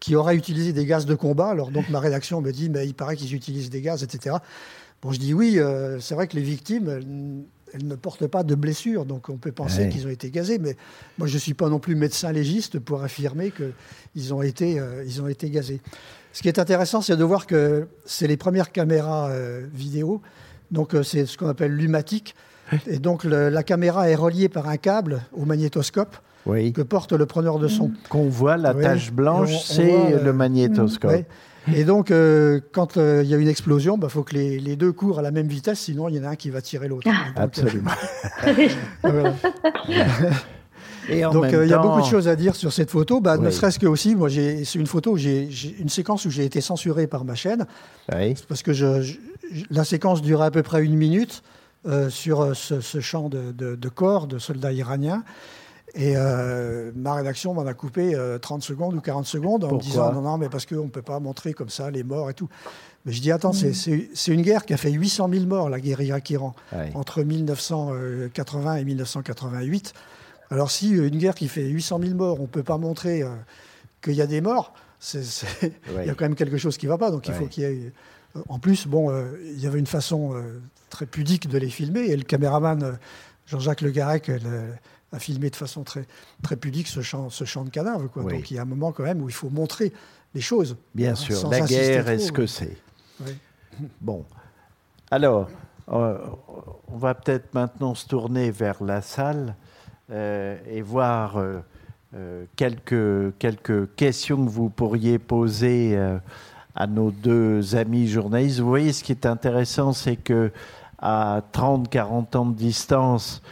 qui aurait utilisé des gaz de combat. Alors donc ma rédaction me dit, mais il paraît qu'ils utilisent des gaz, etc. Bon, je dis oui, euh, c'est vrai que les victimes, elles, ne portent pas de blessures, donc on peut penser qu'ils ont été gazés, mais moi je ne suis pas non plus médecin légiste pour affirmer qu'ils ont, été, euh, ils ont été gazés. Ce qui est intéressant, c'est de voir que c'est les premières caméras euh, vidéo, donc c'est ce qu'on appelle l'humatique, et donc la caméra est reliée par un câble au magnétoscope. Que porte le preneur de son. Qu'on voit, la tache blanche, c'est le magnétoscope. Et donc, euh, quand euh, il y a une explosion, il bah, faut que les, deux courent à la même vitesse, sinon il y en a un qui va tirer l'autre. Ah. Absolument. Et donc il y a beaucoup de choses à dire sur cette photo. Bah, Ne serait-ce que aussi, moi, c'est une photo, j'ai une séquence où j'ai été censuré par ma chaîne, parce que je, la séquence durait à peu près une minute euh, sur ce, champ de, de, corps de soldats iraniens. Et euh, ma rédaction m'en a coupé 30 euh, secondes ou 40 secondes en me disant non, non, mais parce qu'on ne peut pas montrer comme ça les morts et tout. Mais je dis attends, c'est une guerre qui a fait 800 000 morts, la guerre Irak-Iran, entre 1980 et 1988. Alors si une guerre qui fait 800 000 morts, on ne peut pas montrer euh, qu'il y a des morts, il y a quand même quelque chose qui ne va pas. Donc il faut qu'il y ait. En plus, bon, il y avait une façon très pudique de les filmer et le caméraman Jean-Jacques Le Garec à filmer de façon très, très pudique ce champ, ce champ de cadavres. Quoi. Donc il y a un moment quand même où il faut montrer les choses. Bien sûr, la guerre est ce que c'est? Bon, alors, euh, on va peut-être maintenant se tourner vers la salle euh, et voir euh, quelques, quelques questions que vous pourriez poser à nos deux amis journalistes. Vous voyez, ce qui est intéressant, c'est que à 30-40 ans de distance,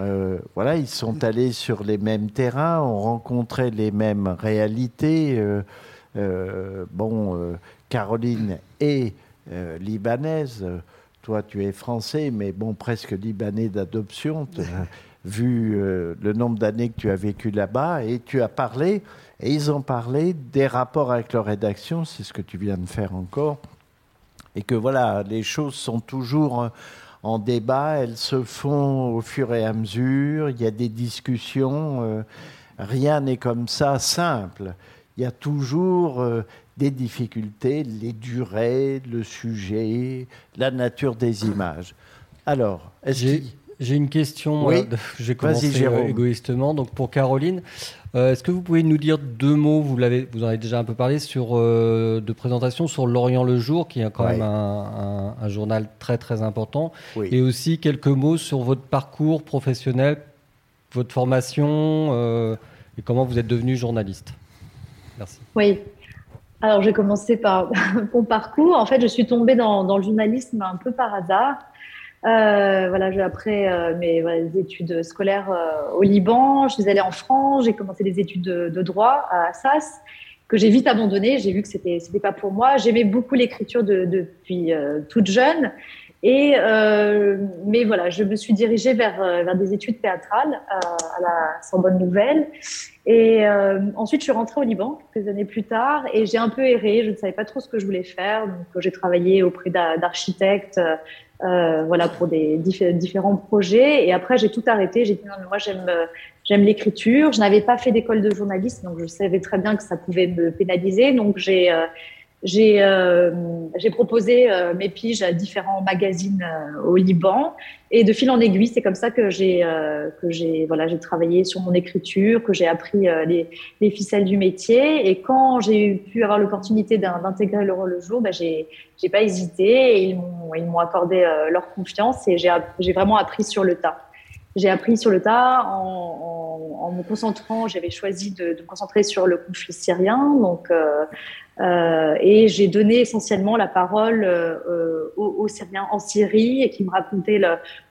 euh, voilà, ils sont allés sur les mêmes terrains, ont rencontré les mêmes réalités. Euh, euh, bon, Caroline est libanaise. Toi, tu es français, mais bon, presque libanais d'adoption, vu le nombre d'années que tu as vécu là-bas. Et tu as parlé, et ils ont parlé des rapports avec leur rédaction, c'est ce que tu viens de faire encore. Et que voilà, les choses sont toujours en débat, elles se font au fur et à mesure, il y a des discussions, euh, rien n'est comme ça simple. Il y a toujours euh, des difficultés, les durées, le sujet, la nature des images. Alors, est-ce j'ai une question. Oui. Euh, j'ai commencé égoïstement. Donc pour Caroline, euh, est-ce que vous pouvez nous dire deux mots Vous l'avez, vous en avez déjà un peu parlé sur euh, de présentation sur Lorient le jour, qui est quand même un, journal très très important, et aussi quelques mots sur votre parcours professionnel, votre formation et comment vous êtes devenu journaliste. Merci. Oui. Alors, j'ai commencé par mon parcours. En fait, je suis tombée dans, dans, le journalisme un peu par hasard. Voilà, après mes études scolaires au Liban, je suis allée en France, j'ai commencé des études de, droit à Assas que j'ai vite abandonné. J'ai vu que c'était c'était pas pour moi. J'aimais beaucoup l'écriture de, depuis euh, toute jeune. Et euh, mais voilà, je me suis dirigée vers euh, vers des études théâtrales à, la Nouvelle. Et euh, ensuite, je suis rentrée au Liban quelques années plus tard et j'ai un peu erré. Je ne savais pas trop ce que je voulais faire. Donc, j'ai travaillé auprès d'architectes, euh, voilà, pour des différents projets. Et après, j'ai tout arrêté. J'ai dit non, mais moi, j'aime J'aime l'écriture. Je n'avais pas fait d'école de journaliste, donc je savais très bien que ça pouvait me pénaliser. Donc j'ai euh, j'ai euh, proposé euh, mes piges à différents magazines au Liban et de fil en aiguille, c'est comme ça que j'ai que j'ai voilà j'ai travaillé sur mon écriture, que j'ai appris les, les ficelles du métier. Et quand j'ai pu avoir l'opportunité d'intégrer le rôle le jour, ben j'ai j'ai pas hésité et ils m'ont ils m'ont accordé leur confiance et j'ai j'ai vraiment appris sur le tas j'ai appris sur le tas en, en, en me concentrant. J'avais choisi de, de, me concentrer sur le conflit syrien, donc euh, euh, et j'ai donné essentiellement la parole euh, aux, aux, Syriens en Syrie et qui me racontaient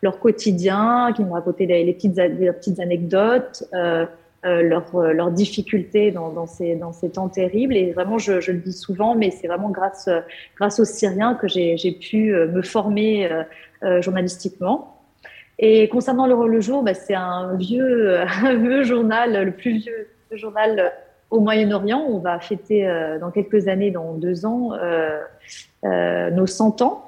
leur quotidien, qui me racontaient les, petites, anecdotes. Euh, euh leurs leur difficultés dans, ces, temps terribles. Et vraiment, je, le dis souvent, mais c'est vraiment grâce, aux Syriens que j'ai pu me former euh, journalistiquement. Et concernant le, le jour, bah, c'est un vieux, un vieux journal, le plus vieux journal au Moyen-Orient. On va fêter euh, dans quelques années, dans deux ans, euh, euh, nos 100 ans.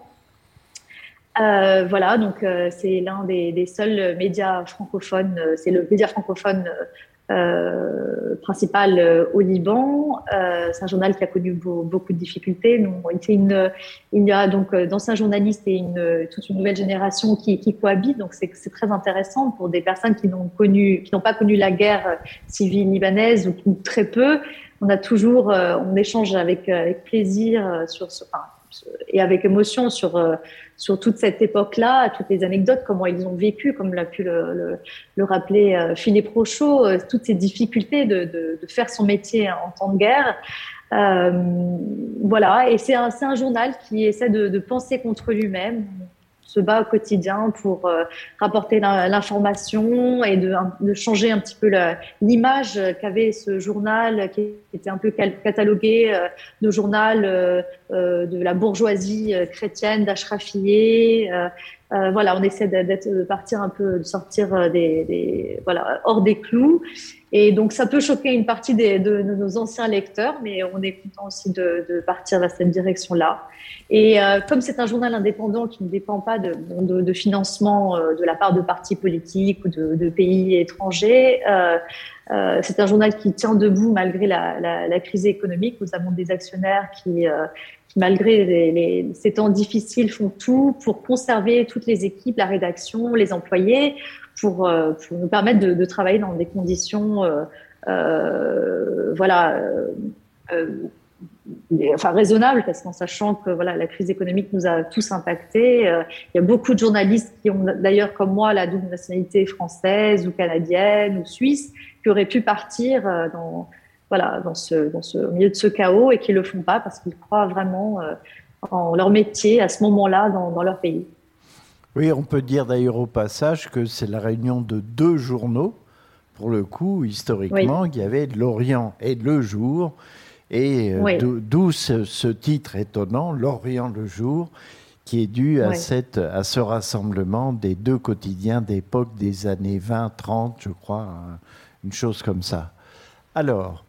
Voilà, donc c'est l'un des, des, seuls médias francophones, c'est le média francophone euh, principal euh, au Liban. Euh, c'est un journal qui a connu beaucoup de difficultés. Nous, une, il y a donc d'anciens journalistes et une, toute une nouvelle génération qui, qui cohabite. Donc c'est très intéressant pour des personnes qui n'ont pas connu la guerre civile libanaise ou, très peu. On a toujours, on échange avec, avec plaisir sur, sur enfin, et avec émotion sur sur toute cette époque-là, toutes les anecdotes, comment ils ont vécu, comme l'a pu le, le, le, rappeler euh, Philippe Rochaud, euh, toutes ces difficultés de, de, faire son métier en temps de guerre. Euh, voilà, et c'est un, un, journal qui essaie de penser contre lui-même se bat au quotidien pour euh, rapporter l'information et de, changer un petit peu l'image qu'avait ce journal qui était un peu catalogué euh, de journal euh, de la bourgeoisie chrétienne, d'Ashrafieh. voilà, on essaie de partir un peu, de sortir des, voilà, hors des clous. Et donc, ça peut choquer une partie de, nos anciens lecteurs, mais on est content aussi de, partir dans cette direction-là. Et euh, comme c'est un journal indépendant qui ne dépend pas de, de financement euh, de la part de partis politiques ou de, pays étrangers, euh, c'est un journal qui tient debout malgré la, crise économique. Nous avons des actionnaires qui, euh, malgré ces temps difficiles, font tout pour conserver toutes les équipes, la rédaction, les employés, pour, euh, nous permettre de, travailler dans des conditions, voilà, enfin raisonnables, parce qu'en sachant que voilà, la crise économique nous a tous impactés. il y a beaucoup de journalistes qui ont d'ailleurs, comme moi, la double nationalité française ou canadienne ou suisse, qui auraient pu partir dans voilà, dans ce, dans ce au milieu de ce chaos et qui le font pas parce qu'ils croient vraiment en leur métier à ce moment-là dans, dans leur pays. Oui, on peut dire d'ailleurs au passage que c'est la réunion de deux journaux. Pour le coup, historiquement, oui. il y avait l'Orient et le Jour. Et oui. d'où ce, ce, titre étonnant, l'Orient le Jour, qui est dû à, oui. cette, à ce rassemblement des deux quotidiens d'époque des années 20, 30, je crois, une chose comme ça. Alors,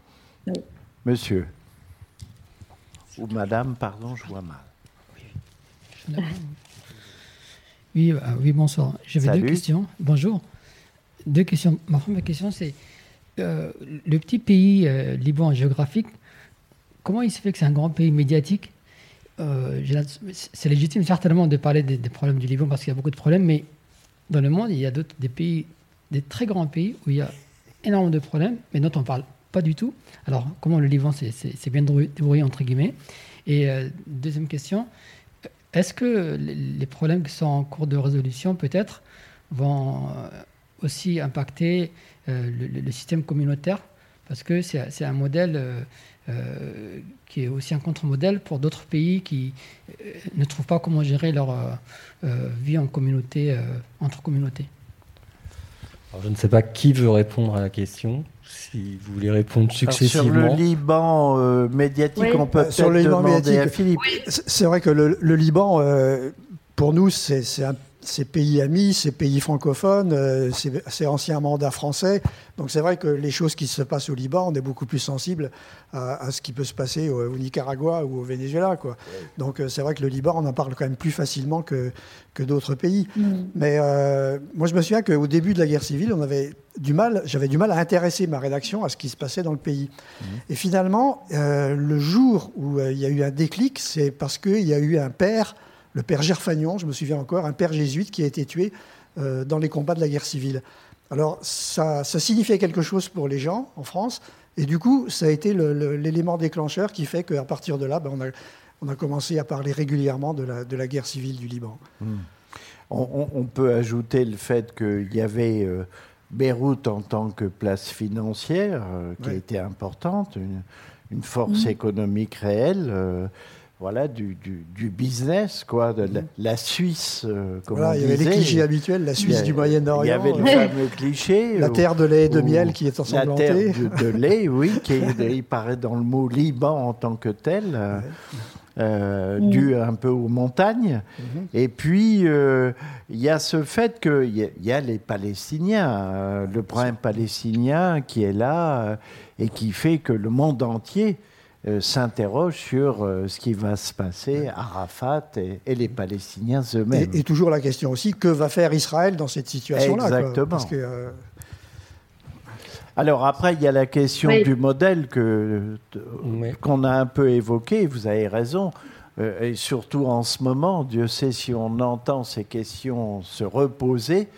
monsieur, ou madame, pardon, je vois mal. Oui, oui bonsoir. J'avais deux questions. Bonjour. Deux questions. Ma première question, c'est euh, le petit pays euh, Liban géographique, comment il se fait que c'est un grand pays médiatique? Euh, C'est légitime certainement de parler des, des problèmes du Liban parce qu'il y a beaucoup de problèmes, mais dans le monde, il y a d'autres des pays, des très grands pays où il y a énormément de problèmes, mais dont on parle pas du tout. Alors, comment le Liban c'est bien débrouillé, entre guillemets Et euh, deuxième question, est-ce que les problèmes qui sont en cours de résolution, peut-être, vont euh, aussi impacter euh, le, système communautaire? Parce que c'est un modèle qui est aussi un contre-modèle pour d'autres pays qui ne trouvent pas comment gérer leur vie en communauté, entre communautés. Je ne sais pas qui veut répondre à la question. Si vous voulez répondre successivement. sur le Liban médiatique, on peut sur le Liban demander à Philippe. C'est vrai que le, Liban, pour nous, c'est un ces pays amis, ces pays francophones, euh, ces, anciens mandats français. Donc c'est vrai que les choses qui se passent au Liban, on est beaucoup plus sensible à, ce qui peut se passer au, Nicaragua ou au Venezuela. Quoi. Donc euh, c'est vrai que le Liban, on en parle quand même plus facilement que, que d'autres pays. Mm. Mais euh, moi je me souviens qu'au début de la guerre civile, on avait du mal, j'avais du mal à intéresser ma rédaction à ce qui se passait dans le pays. Mm. Et finalement, le jour où il y a eu un déclic, c'est parce qu'il y a eu un père le père Gerfagnon, je me souviens encore, un père jésuite qui a été tué euh, dans les combats de la guerre civile. Alors ça, signifiait quelque chose pour les gens en France, et du coup, ça a été l'élément déclencheur qui fait qu'à partir de là, ben, on, a, commencé à parler régulièrement de la, guerre civile du Liban. Hmm. On, peut ajouter le fait qu'il y avait euh, Beyrouth en tant que place financière, euh, qui a été importante, une, force hmm. économique réelle voilà, du, du, business, quoi, de la, Suisse, euh, comme voilà, Il y avait les clichés habituels, la Suisse du Moyen-Orient. Il y avait le fameux cliché. La terre de lait et de miel qui est ensanglantée. La terre de, lait, oui, qui il paraît dans le mot Liban en tant que tel. Euh, mm. dû un peu aux montagnes. Mm-hmm. Et puis, euh, il y a ce fait qu'il y, y, a les Palestiniens, le problème palestinien qui est là et qui fait que le monde entier euh, s'interroge sur euh, ce qui va se passer à Rafat et, les Palestiniens eux-mêmes. Et, toujours la question aussi, que va faire Israël dans cette situation-là Exactement. Euh, Alors après, il y a la question du modèle que, qu'on a un peu évoqué, vous avez raison, et surtout en ce moment, Dieu sait si on entend ces questions se reposer.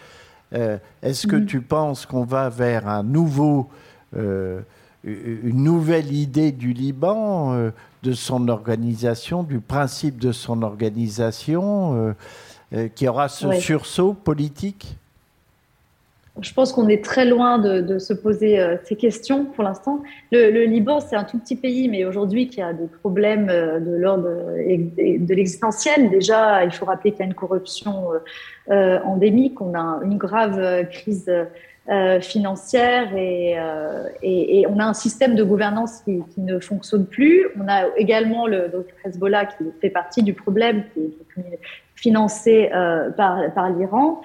est-ce que mm. tu penses qu'on va vers un nouveau une nouvelle idée du Liban, euh, de son organisation, du principe de son organisation, euh, euh, qui aura ce sursaut politique? Je pense qu'on est très loin de, se poser ces questions pour l'instant. Le, Liban, c'est un tout petit pays, mais aujourd'hui qui a des problèmes de l'ordre de l'existentiel. Déjà, il faut rappeler qu'il y a une corruption endémique, on a une grave crise euh, financière euh, et, et, on a un système de gouvernance qui, qui, ne fonctionne plus. On a également le donc Hezbollah qui fait partie du problème, qui est financé euh, par, par l'Iran.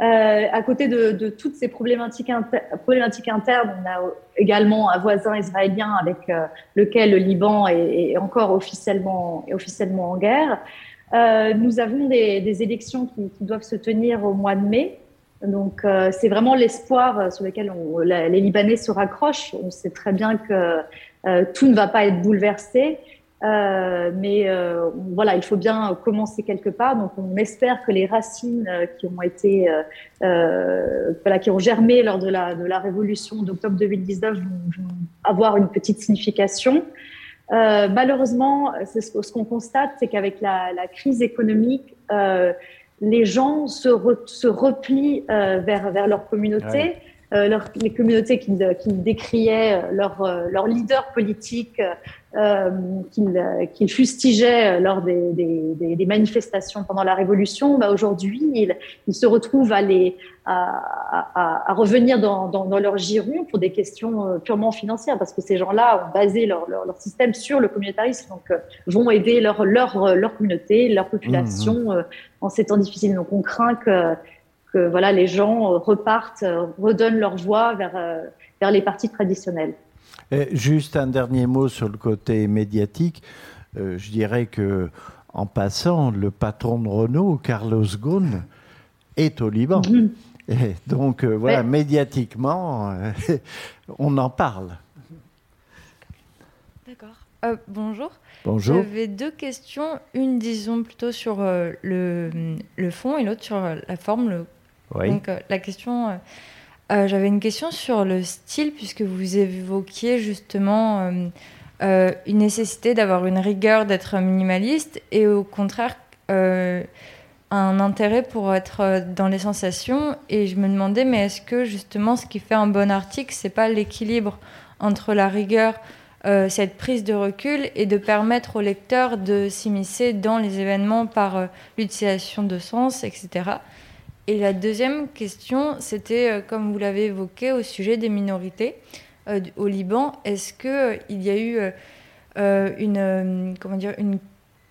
Euh, à côté de, de, toutes ces problématiques, internes, on a également un voisin israélien avec euh, lequel le Liban est, est, encore officiellement, est officiellement en guerre. nous avons des, des élections qui, qui doivent se tenir au mois de mai. Donc euh, c'est vraiment l'espoir euh, sur lequel les Libanais se raccrochent. On sait très bien que euh, tout ne va pas être bouleversé, mais voilà, il faut bien commencer quelque part. Donc on espère que les racines qui ont été, voilà, qui ont germé lors de la, de la révolution d'octobre 2019 vont, avoir une petite signification. malheureusement, ce, qu'on constate, c'est qu'avec la, la, crise économique, les gens se, se replient euh, vers, vers leur communauté. Euh, leur, les communautés qui, qui décriaient leur, leur leader politique, euh, qu'ils fustigeaient lors des, des, des, manifestations pendant la Révolution, bah aujourd'hui, ils, se retrouvent à, les, à, à, à revenir dans, dans, dans, leur giron pour des questions purement financières, parce que ces gens-là ont basé leur, leur, leur, système sur le communautarisme, donc vont aider leur, leur, leur communauté, leur population mmh, en ces temps difficiles. Donc on craint que que voilà, les gens euh, repartent, euh, redonnent leur voix vers, euh, vers les partis traditionnels. Juste un dernier mot sur le côté médiatique. je dirais que, en passant, le patron de Renault, Carlos Ghosn, est au Liban. Et donc, voilà, médiatiquement, on en parle. D'accord. bonjour. Bonjour. J'avais deux questions. Une, disons, plutôt sur le, le, fond et l'autre sur la forme, le donc euh, la question, euh, euh, j'avais une question sur le style puisque vous évoquiez justement une nécessité d'avoir une rigueur, d'être minimaliste et au contraire un intérêt pour être dans les sensations. Et je me demandais, mais est-ce que justement ce qui fait un bon article, c'est pas l'équilibre entre la rigueur cette prise de recul et de permettre au lecteur de s'immiscer dans les événements par l'utilisation de sens, etc. Et la deuxième question, c'était, comme vous l'avez évoqué, au sujet des minorités au Liban. Est-ce qu'il y a eu une, comment dire, une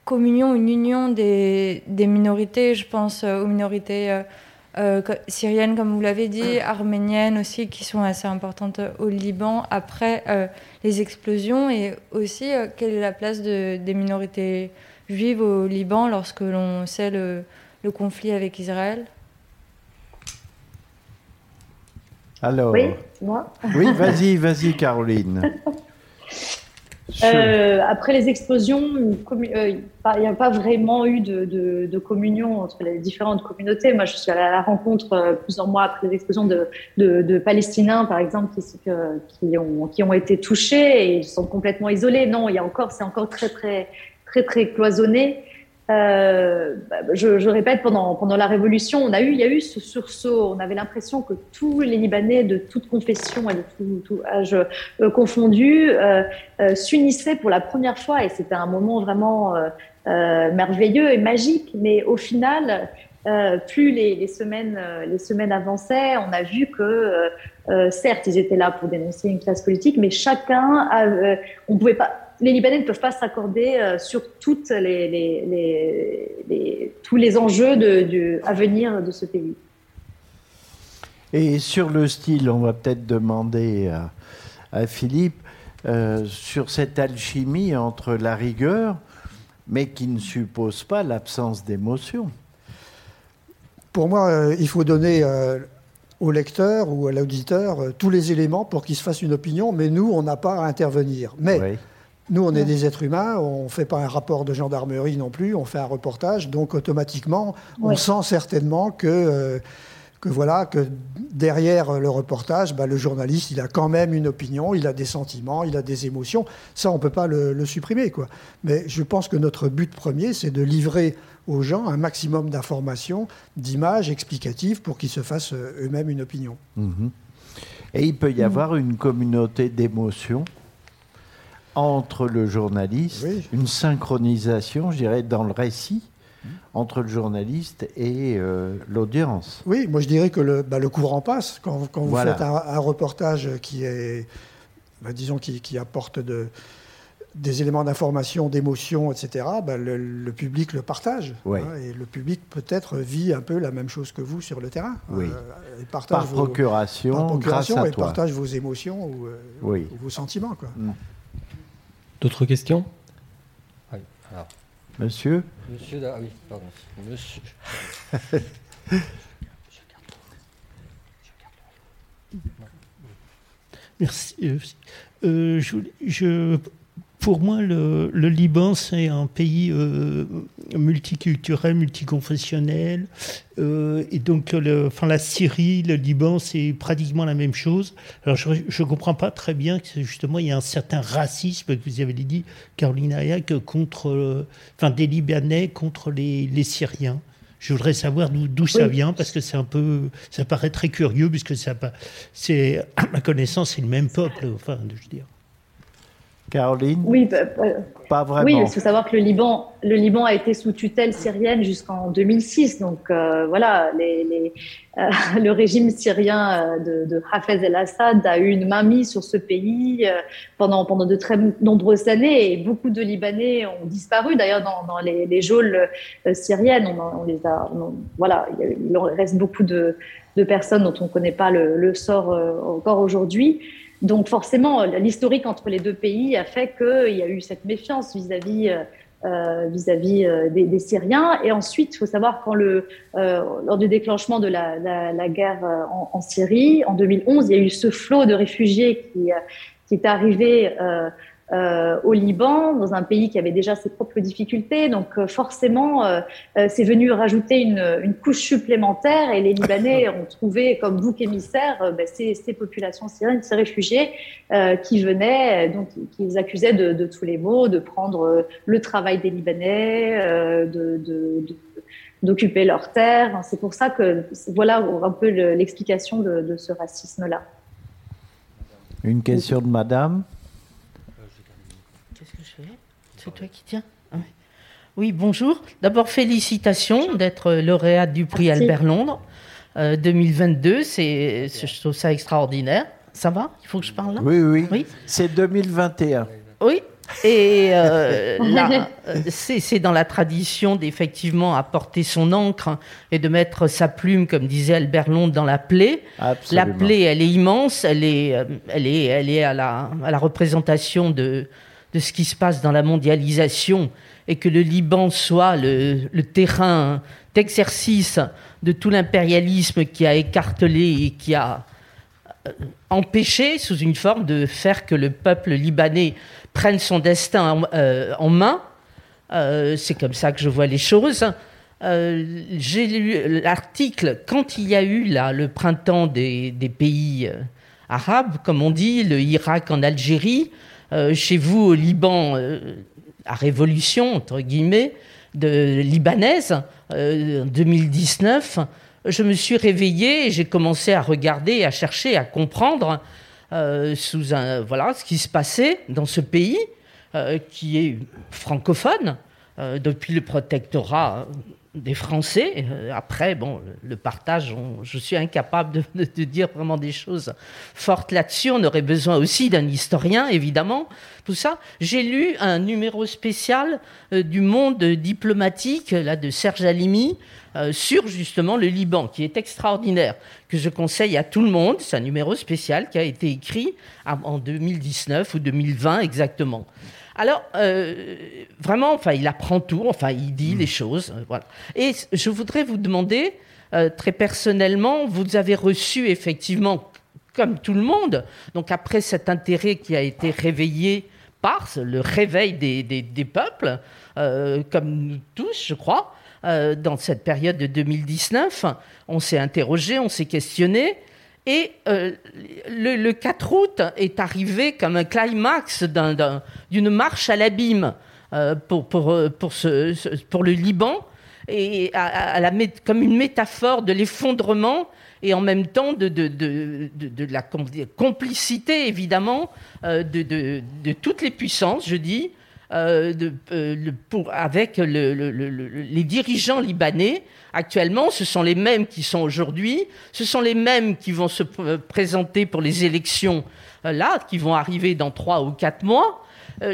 communion, une union des, des minorités, je pense aux minorités euh, syriennes, comme vous l'avez dit, arméniennes aussi, qui sont assez importantes au Liban après euh, les explosions, et aussi euh, quelle est la place de, des minorités juives au Liban lorsque l'on sait le, le, conflit avec Israël? Alors, oui, moi. Oui, vas-y, vas-y, Caroline. Euh, après les explosions, euh, il n'y a pas vraiment eu de, de, de, communion entre les différentes communautés. Moi, je suis allée à la rencontre euh, plusieurs mois après les explosions de, de Palestiniens, par exemple, qui, qui, ont, qui ont été touchés et ils sont complètement isolés. Non, il y a encore, c'est encore très, très, très, très cloisonné. Euh, bah, je, je, répète, pendant, pendant la Révolution, on a eu, il y a eu ce sursaut. On avait l'impression que tous les Libanais de toute confession et de tout, âge euh, confondu euh, euh, s'unissaient pour la première fois, et c'était un moment vraiment euh, euh, merveilleux et magique. Mais au final, plus les, les, semaines, les semaines avançaient, on a vu que certes, ils étaient là pour dénoncer une classe politique, mais chacun, a, on pouvait pas les Libanais ne peuvent pas s'accorder euh, sur toutes les, les, tous les enjeux de, à venir de ce pays. Et sur le style, on va peut-être demander à, Philippe, euh, sur cette alchimie entre la rigueur, mais qui ne suppose pas l'absence d'émotion. Pour moi, euh, il faut donner au lecteur ou à l'auditeur tous les éléments pour qu'il se fasse une opinion, mais nous, on n'a pas à intervenir. Mais nous, on est des êtres humains, on ne fait pas un rapport de gendarmerie non plus, on fait un reportage, donc automatiquement, on sent certainement que, euh, que, voilà, que derrière le reportage, bah, le journaliste, il a quand même une opinion, il a des sentiments, il a des émotions. Ça, on ne peut pas le, supprimer. Quoi. Mais je pense que notre but premier, c'est de livrer aux gens un maximum d'informations, d'images explicatives pour qu'ils se fassent euh, eux-mêmes une opinion. Mhm. Et il peut y mmh. avoir une communauté d'émotions entre le journaliste, une synchronisation, je dirais, dans le récit entre le journaliste et euh, l'audience. Oui, moi je dirais que le, bah, le courant passe. Quand, quand vous faites un, reportage qui est, bah, disons, qui, qui apporte de, des éléments d'information, d'émotion, etc., bah, le, public le partage. Hein, et le public peut-être vit un peu la même chose que vous sur le terrain. Oui. Euh, partage par, procuration, par procuration, grâce à et partage vos émotions ou, euh, vos sentiments. Quoi. Mm. D'autres questions? Monsieur? Monsieur, ah oui, pardon. Monsieur. Merci. Euh, euh, je, je, pour moi, le, Liban, c'est un pays euh, multiculturel, multiconfessionnel. Euh, et donc, le, enfin, la Syrie, le Liban, c'est pratiquement la même chose. Alors, je ne comprends pas très bien que, justement, il y a un certain racisme, que vous avez dit, Caroline Ayac, contre, euh, enfin, des Libanais contre les, Syriens. Je voudrais savoir d'où ça vient, parce que c'est un peu, ça paraît très curieux, puisque ça, c'est, à ma connaissance, c'est le même peuple, enfin, je veux dire. Caroline? Oui, bah, bah, pas vraiment. Oui, il faut savoir que le Liban, le Liban a été sous tutelle syrienne jusqu'en 2006. Donc euh, voilà, les, euh, le régime syrien euh, de, Hafez el-Assad a eu une main mise sur ce pays pendant, pendant de très nombreuses années et beaucoup de Libanais ont disparu. D'ailleurs, dans, les, les, geôles syriennes, on, les a, voilà, il reste beaucoup de, personnes dont on ne connaît pas le, le sort encore aujourd'hui. Donc forcément, l'historique entre les deux pays a fait qu'il y a eu cette méfiance vis-à-vis euh, vis-à-vis euh, des, Syriens. Et ensuite, il faut savoir quand le euh, lors du déclenchement de la, guerre en, en, Syrie en 2011, il y a eu ce flot de réfugiés qui qui est arrivé euh, au Liban, dans un pays qui avait déjà ses propres difficultés. Donc euh, forcément, euh, c'est venu rajouter une, une, couche supplémentaire et les Libanais ont trouvé comme bouc émissaire ben, ces, ces, populations syriennes, ces réfugiés qui venaient, donc qui les accusaient de, de, tous les maux, de prendre le travail des Libanais, de, de d'occuper leurs terres. C'est pour ça que voilà un peu l'explication de, de, ce racisme-là. Une question de madame Qu'est-ce que je fais C'est toi qui tiens. Ah Oui, bonjour. D'abord, félicitations d'être lauréate du prix Albert Londres 2022. C'est, je trouve ça extraordinaire. Ça va? Il faut que je parle là? Oui, oui. oui. C'est 2021. Oui, et euh, là, c'est dans la tradition d'effectivement apporter son encre et de mettre sa plume, comme disait Albert Londres, dans la plaie. La plaie, elle est immense, elle est, euh, elle est, elle est à, la, à la représentation de, de ce qui se passe dans la mondialisation et que le Liban soit le, terrain d'exercice de tout l'impérialisme qui a écartelé et qui a euh, empêché, sous une forme de faire que le peuple libanais prenne son destin en, euh, main. Euh, c'est comme ça que je vois les choses. J'ai lu l'article quand il y a eu là le printemps des, pays arabes, comme on dit, le Irak en Algérie, chez vous au Liban, la révolution entre guillemets libanaise en 2019. Je me suis réveillée et j'ai commencé à regarder, à chercher, à comprendre euh, sous un, voilà, ce qui se passait dans ce pays euh, qui est francophone euh, depuis le protectorat des Français. après, bon, le partage, je suis incapable de, de, dire vraiment des choses fortes là-dessus. On aurait besoin aussi d'un historien, évidemment. Tout ça. J'ai lu un numéro spécial du Monde diplomatique là de Serge Alimi euh, sur justement le Liban, qui est extraordinaire, que je conseille à tout le monde. C'est un numéro spécial qui a été écrit en 2019 ou 2020 exactement. Alors, euh, vraiment, enfin, il apprend tout, enfin, il dit les choses, euh, voilà. Et je voudrais vous demander, très personnellement, vous avez reçu effectivement, comme tout le monde, donc après cet intérêt qui a été réveillé par le réveil des, des peuples, comme nous tous, je crois, euh, dans cette période de 2019. On s'est interrogé, on s'est questionné. Et euh, le, 4 août est arrivé comme un climax d'une marche à l'abîme euh, pour, pour, ce, pour, le Liban, et comme une métaphore de l'effondrement et en même temps de, de, de, la complicité, évidemment, de, toutes les puissances, je dis, euh, de, euh, pour, avec les dirigeants libanais. Actuellement, ce sont les mêmes qui sont aujourd'hui, ce sont les mêmes qui vont se présenter pour les élections euh, là, qui vont arriver dans trois ou quatre mois.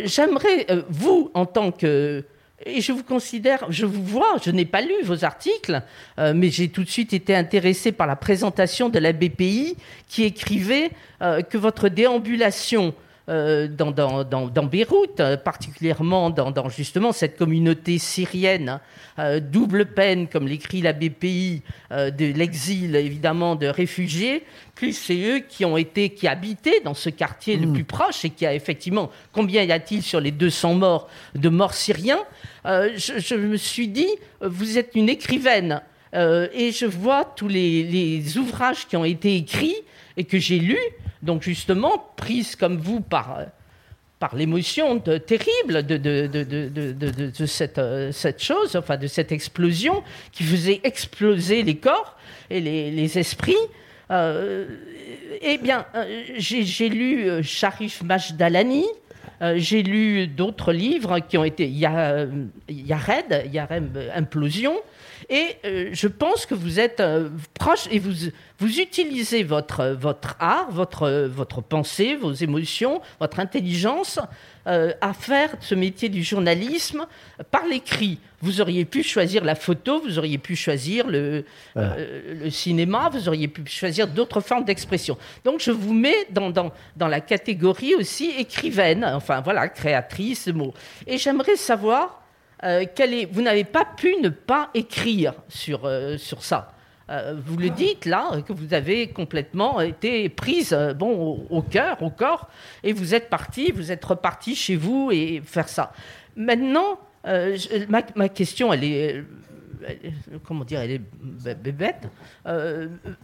J'aimerais, vous, en tant que et je vous considère, je vous vois, je n'ai pas lu vos articles, mais j'ai tout de suite été intéressé par la présentation de la BPI qui écrivait que votre déambulation euh, dans, dans, dans, Beyrouth, euh, particulièrement dans, justement cette communauté syrienne, euh, double peine, comme l'écrit la BPI, de l'exil évidemment de réfugiés, plus c'est eux qui ont été, qui habitaient dans ce quartier le mm. plus proche et qui a effectivement, combien y a-t-il sur les 200 morts de morts syriens? Je, je, me suis dit, vous êtes une écrivaine. et je vois tous les, les, ouvrages qui ont été écrits et que j'ai lus, donc justement, prise comme vous par, par l'émotion terrible de, cette, euh, cette, chose, enfin de cette explosion qui faisait exploser les corps et les, esprits, euh, eh bien, euh, j'ai lu Sharif Majdalani, j'ai lu d'autres livres qui ont été Yared, Yarem Implosion, et euh, je pense que vous êtes euh, proche et vous, vous utilisez votre, votre art, votre, votre pensée, vos émotions, votre intelligence euh, à faire ce métier du journalisme par l'écrit. Vous auriez pu choisir la photo, vous auriez pu choisir le, le cinéma, vous auriez pu choisir d'autres formes d'expression. Donc je vous mets dans, dans, dans, la catégorie aussi écrivaine, enfin voilà, créatrice, mot. Et j'aimerais savoir euh, vous n'avez pas pu ne pas écrire sur, euh, sur ça. Euh, vous le dites là, que vous avez complètement été prise bon, au, cœur, au corps, et vous êtes parti, vous êtes reparti chez vous et faire ça. Maintenant, ma, question, elle est, comment dire, elle est bête.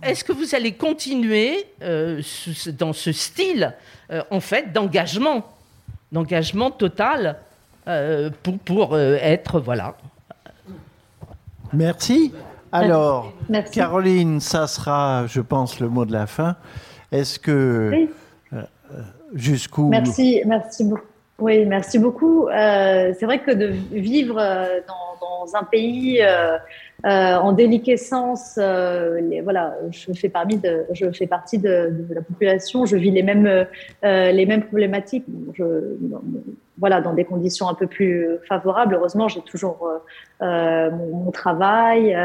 Est-ce que vous allez continuer dans ce style, en fait, d'engagement, d'engagement total pour, pour euh, être, voilà. Merci. Alors, Caroline, ça sera, je pense, le mot de la fin. Est-ce que oui. Euh, jusqu'où Merci, merci beaucoup. Oui, merci beaucoup. Euh, c'est vrai que de vivre euh, dans, dans un pays euh, euh, en déliquescence, euh, voilà, je fais, partie de, la population, je vis les mêmes, euh, les mêmes problématiques. Je, voilà, dans des conditions un peu plus favorables. Heureusement, j'ai toujours mon, travail,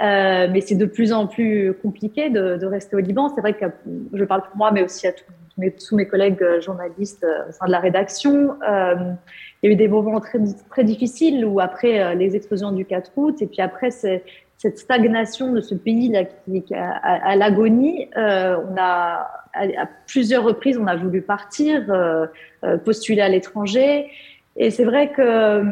mais c'est de plus en plus compliqué de, rester au Liban. C'est vrai que je parle pour moi, mais aussi à tous mes collègues journalistes au sein de la rédaction. Il y a eu des moments très, très difficiles où après euh, les explosions du 4 août et puis après cette stagnation de ce pays là qui, qui à, l'agonie, euh, on a à, plusieurs reprises on a voulu partir, euh, postuler à l'étranger. Et c'est vrai que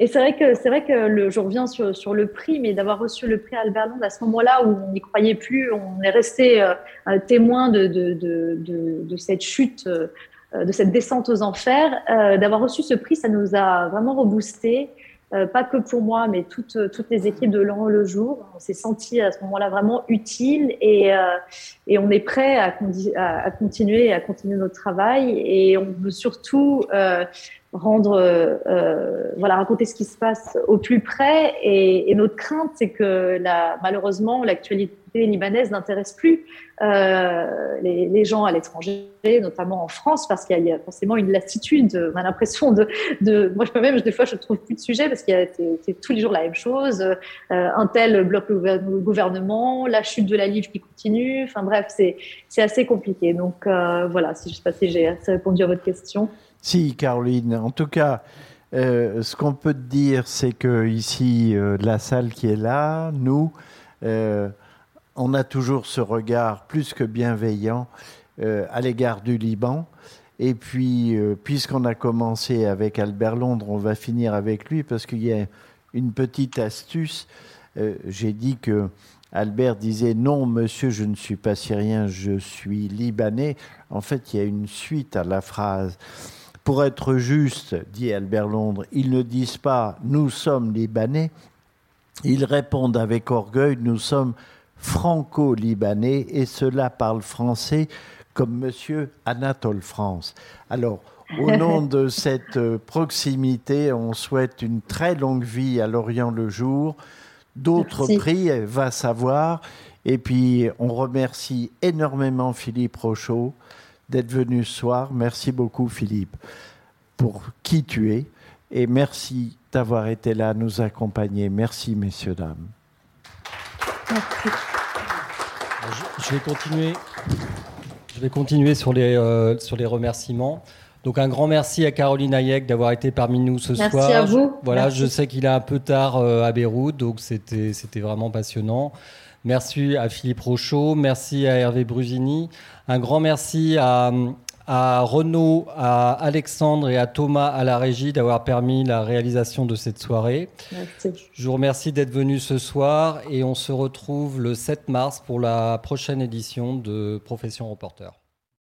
et c'est vrai que c'est vrai que je reviens sur, le prix, mais d'avoir reçu le prix Albert Londres à ce moment-là où on n'y croyait plus, on est resté euh, témoin de, cette chute de cette descente aux enfers. Euh, d'avoir reçu ce prix, ça nous a vraiment reboosté. Euh, pas que pour moi, mais toutes, toutes les équipes de l'an le jour. On s'est senti à ce moment-là vraiment utile et, euh, et on est prêt à, à, continuer à continuer notre travail et on veut surtout euh, rendre, euh, voilà, raconter ce qui se passe au plus près. Et, et notre crainte, c'est que la, malheureusement, l'actualité libanaise n'intéresse plus euh, les, gens à l'étranger, notamment en France, parce qu'il y, a forcément une lassitude. On a l'impression de, de, moi je même des fois je trouve plus de sujet parce qu'il y a c'est tous les jours la même chose. Euh, un tel bloque le gouvernement, la chute de la livre qui continue. Enfin bref, c'est assez compliqué. Donc euh, voilà, si je sais pas si j'ai répondu à votre question. Si, Caroline. En tout cas, ce qu'on peut te dire, c'est que ici, la salle qui est là, nous, euh, on a toujours ce regard plus que bienveillant euh, à l'égard du Liban. Et puis, euh, puisqu'on a commencé avec Albert Londres, on va finir avec lui parce qu'il y a une petite astuce. Euh, J'ai dit que Albert disait non, monsieur, je ne suis pas syrien, je suis libanais. En fait, il y a une suite à la phrase. Pour être juste, dit Albert Londres, ils ne disent pas nous sommes libanais, ils répondent avec orgueil nous sommes franco-libanais et cela parle français comme monsieur Anatole France. Alors, au nom de cette proximité, on souhaite une très longue vie à Lorient le jour. D'autres prix, va savoir. Et puis, on remercie énormément Philippe Rochaud d'être venu ce soir. Merci beaucoup, Philippe, pour qui tu es. Et merci d'avoir été là, nous accompagner. Merci, messieurs, dames. Je, vais continuer. Je vais continuer sur les, euh, sur les remerciements. Donc un grand merci à Caroline Hayek d'avoir été parmi nous ce merci soir. Merci à vous. Voilà, merci. je sais qu'il est un peu tard euh, à Beyrouth, donc c'était c'était vraiment passionnant. Merci à Philippe Rochaud, merci à Hervé Brusini, un grand merci à, à Renaud, à Alexandre et à Thomas à la régie d'avoir permis la réalisation de cette soirée. Merci. Je vous remercie d'être venu ce soir et on se retrouve le 7 mars pour la prochaine édition de Profession Reporter.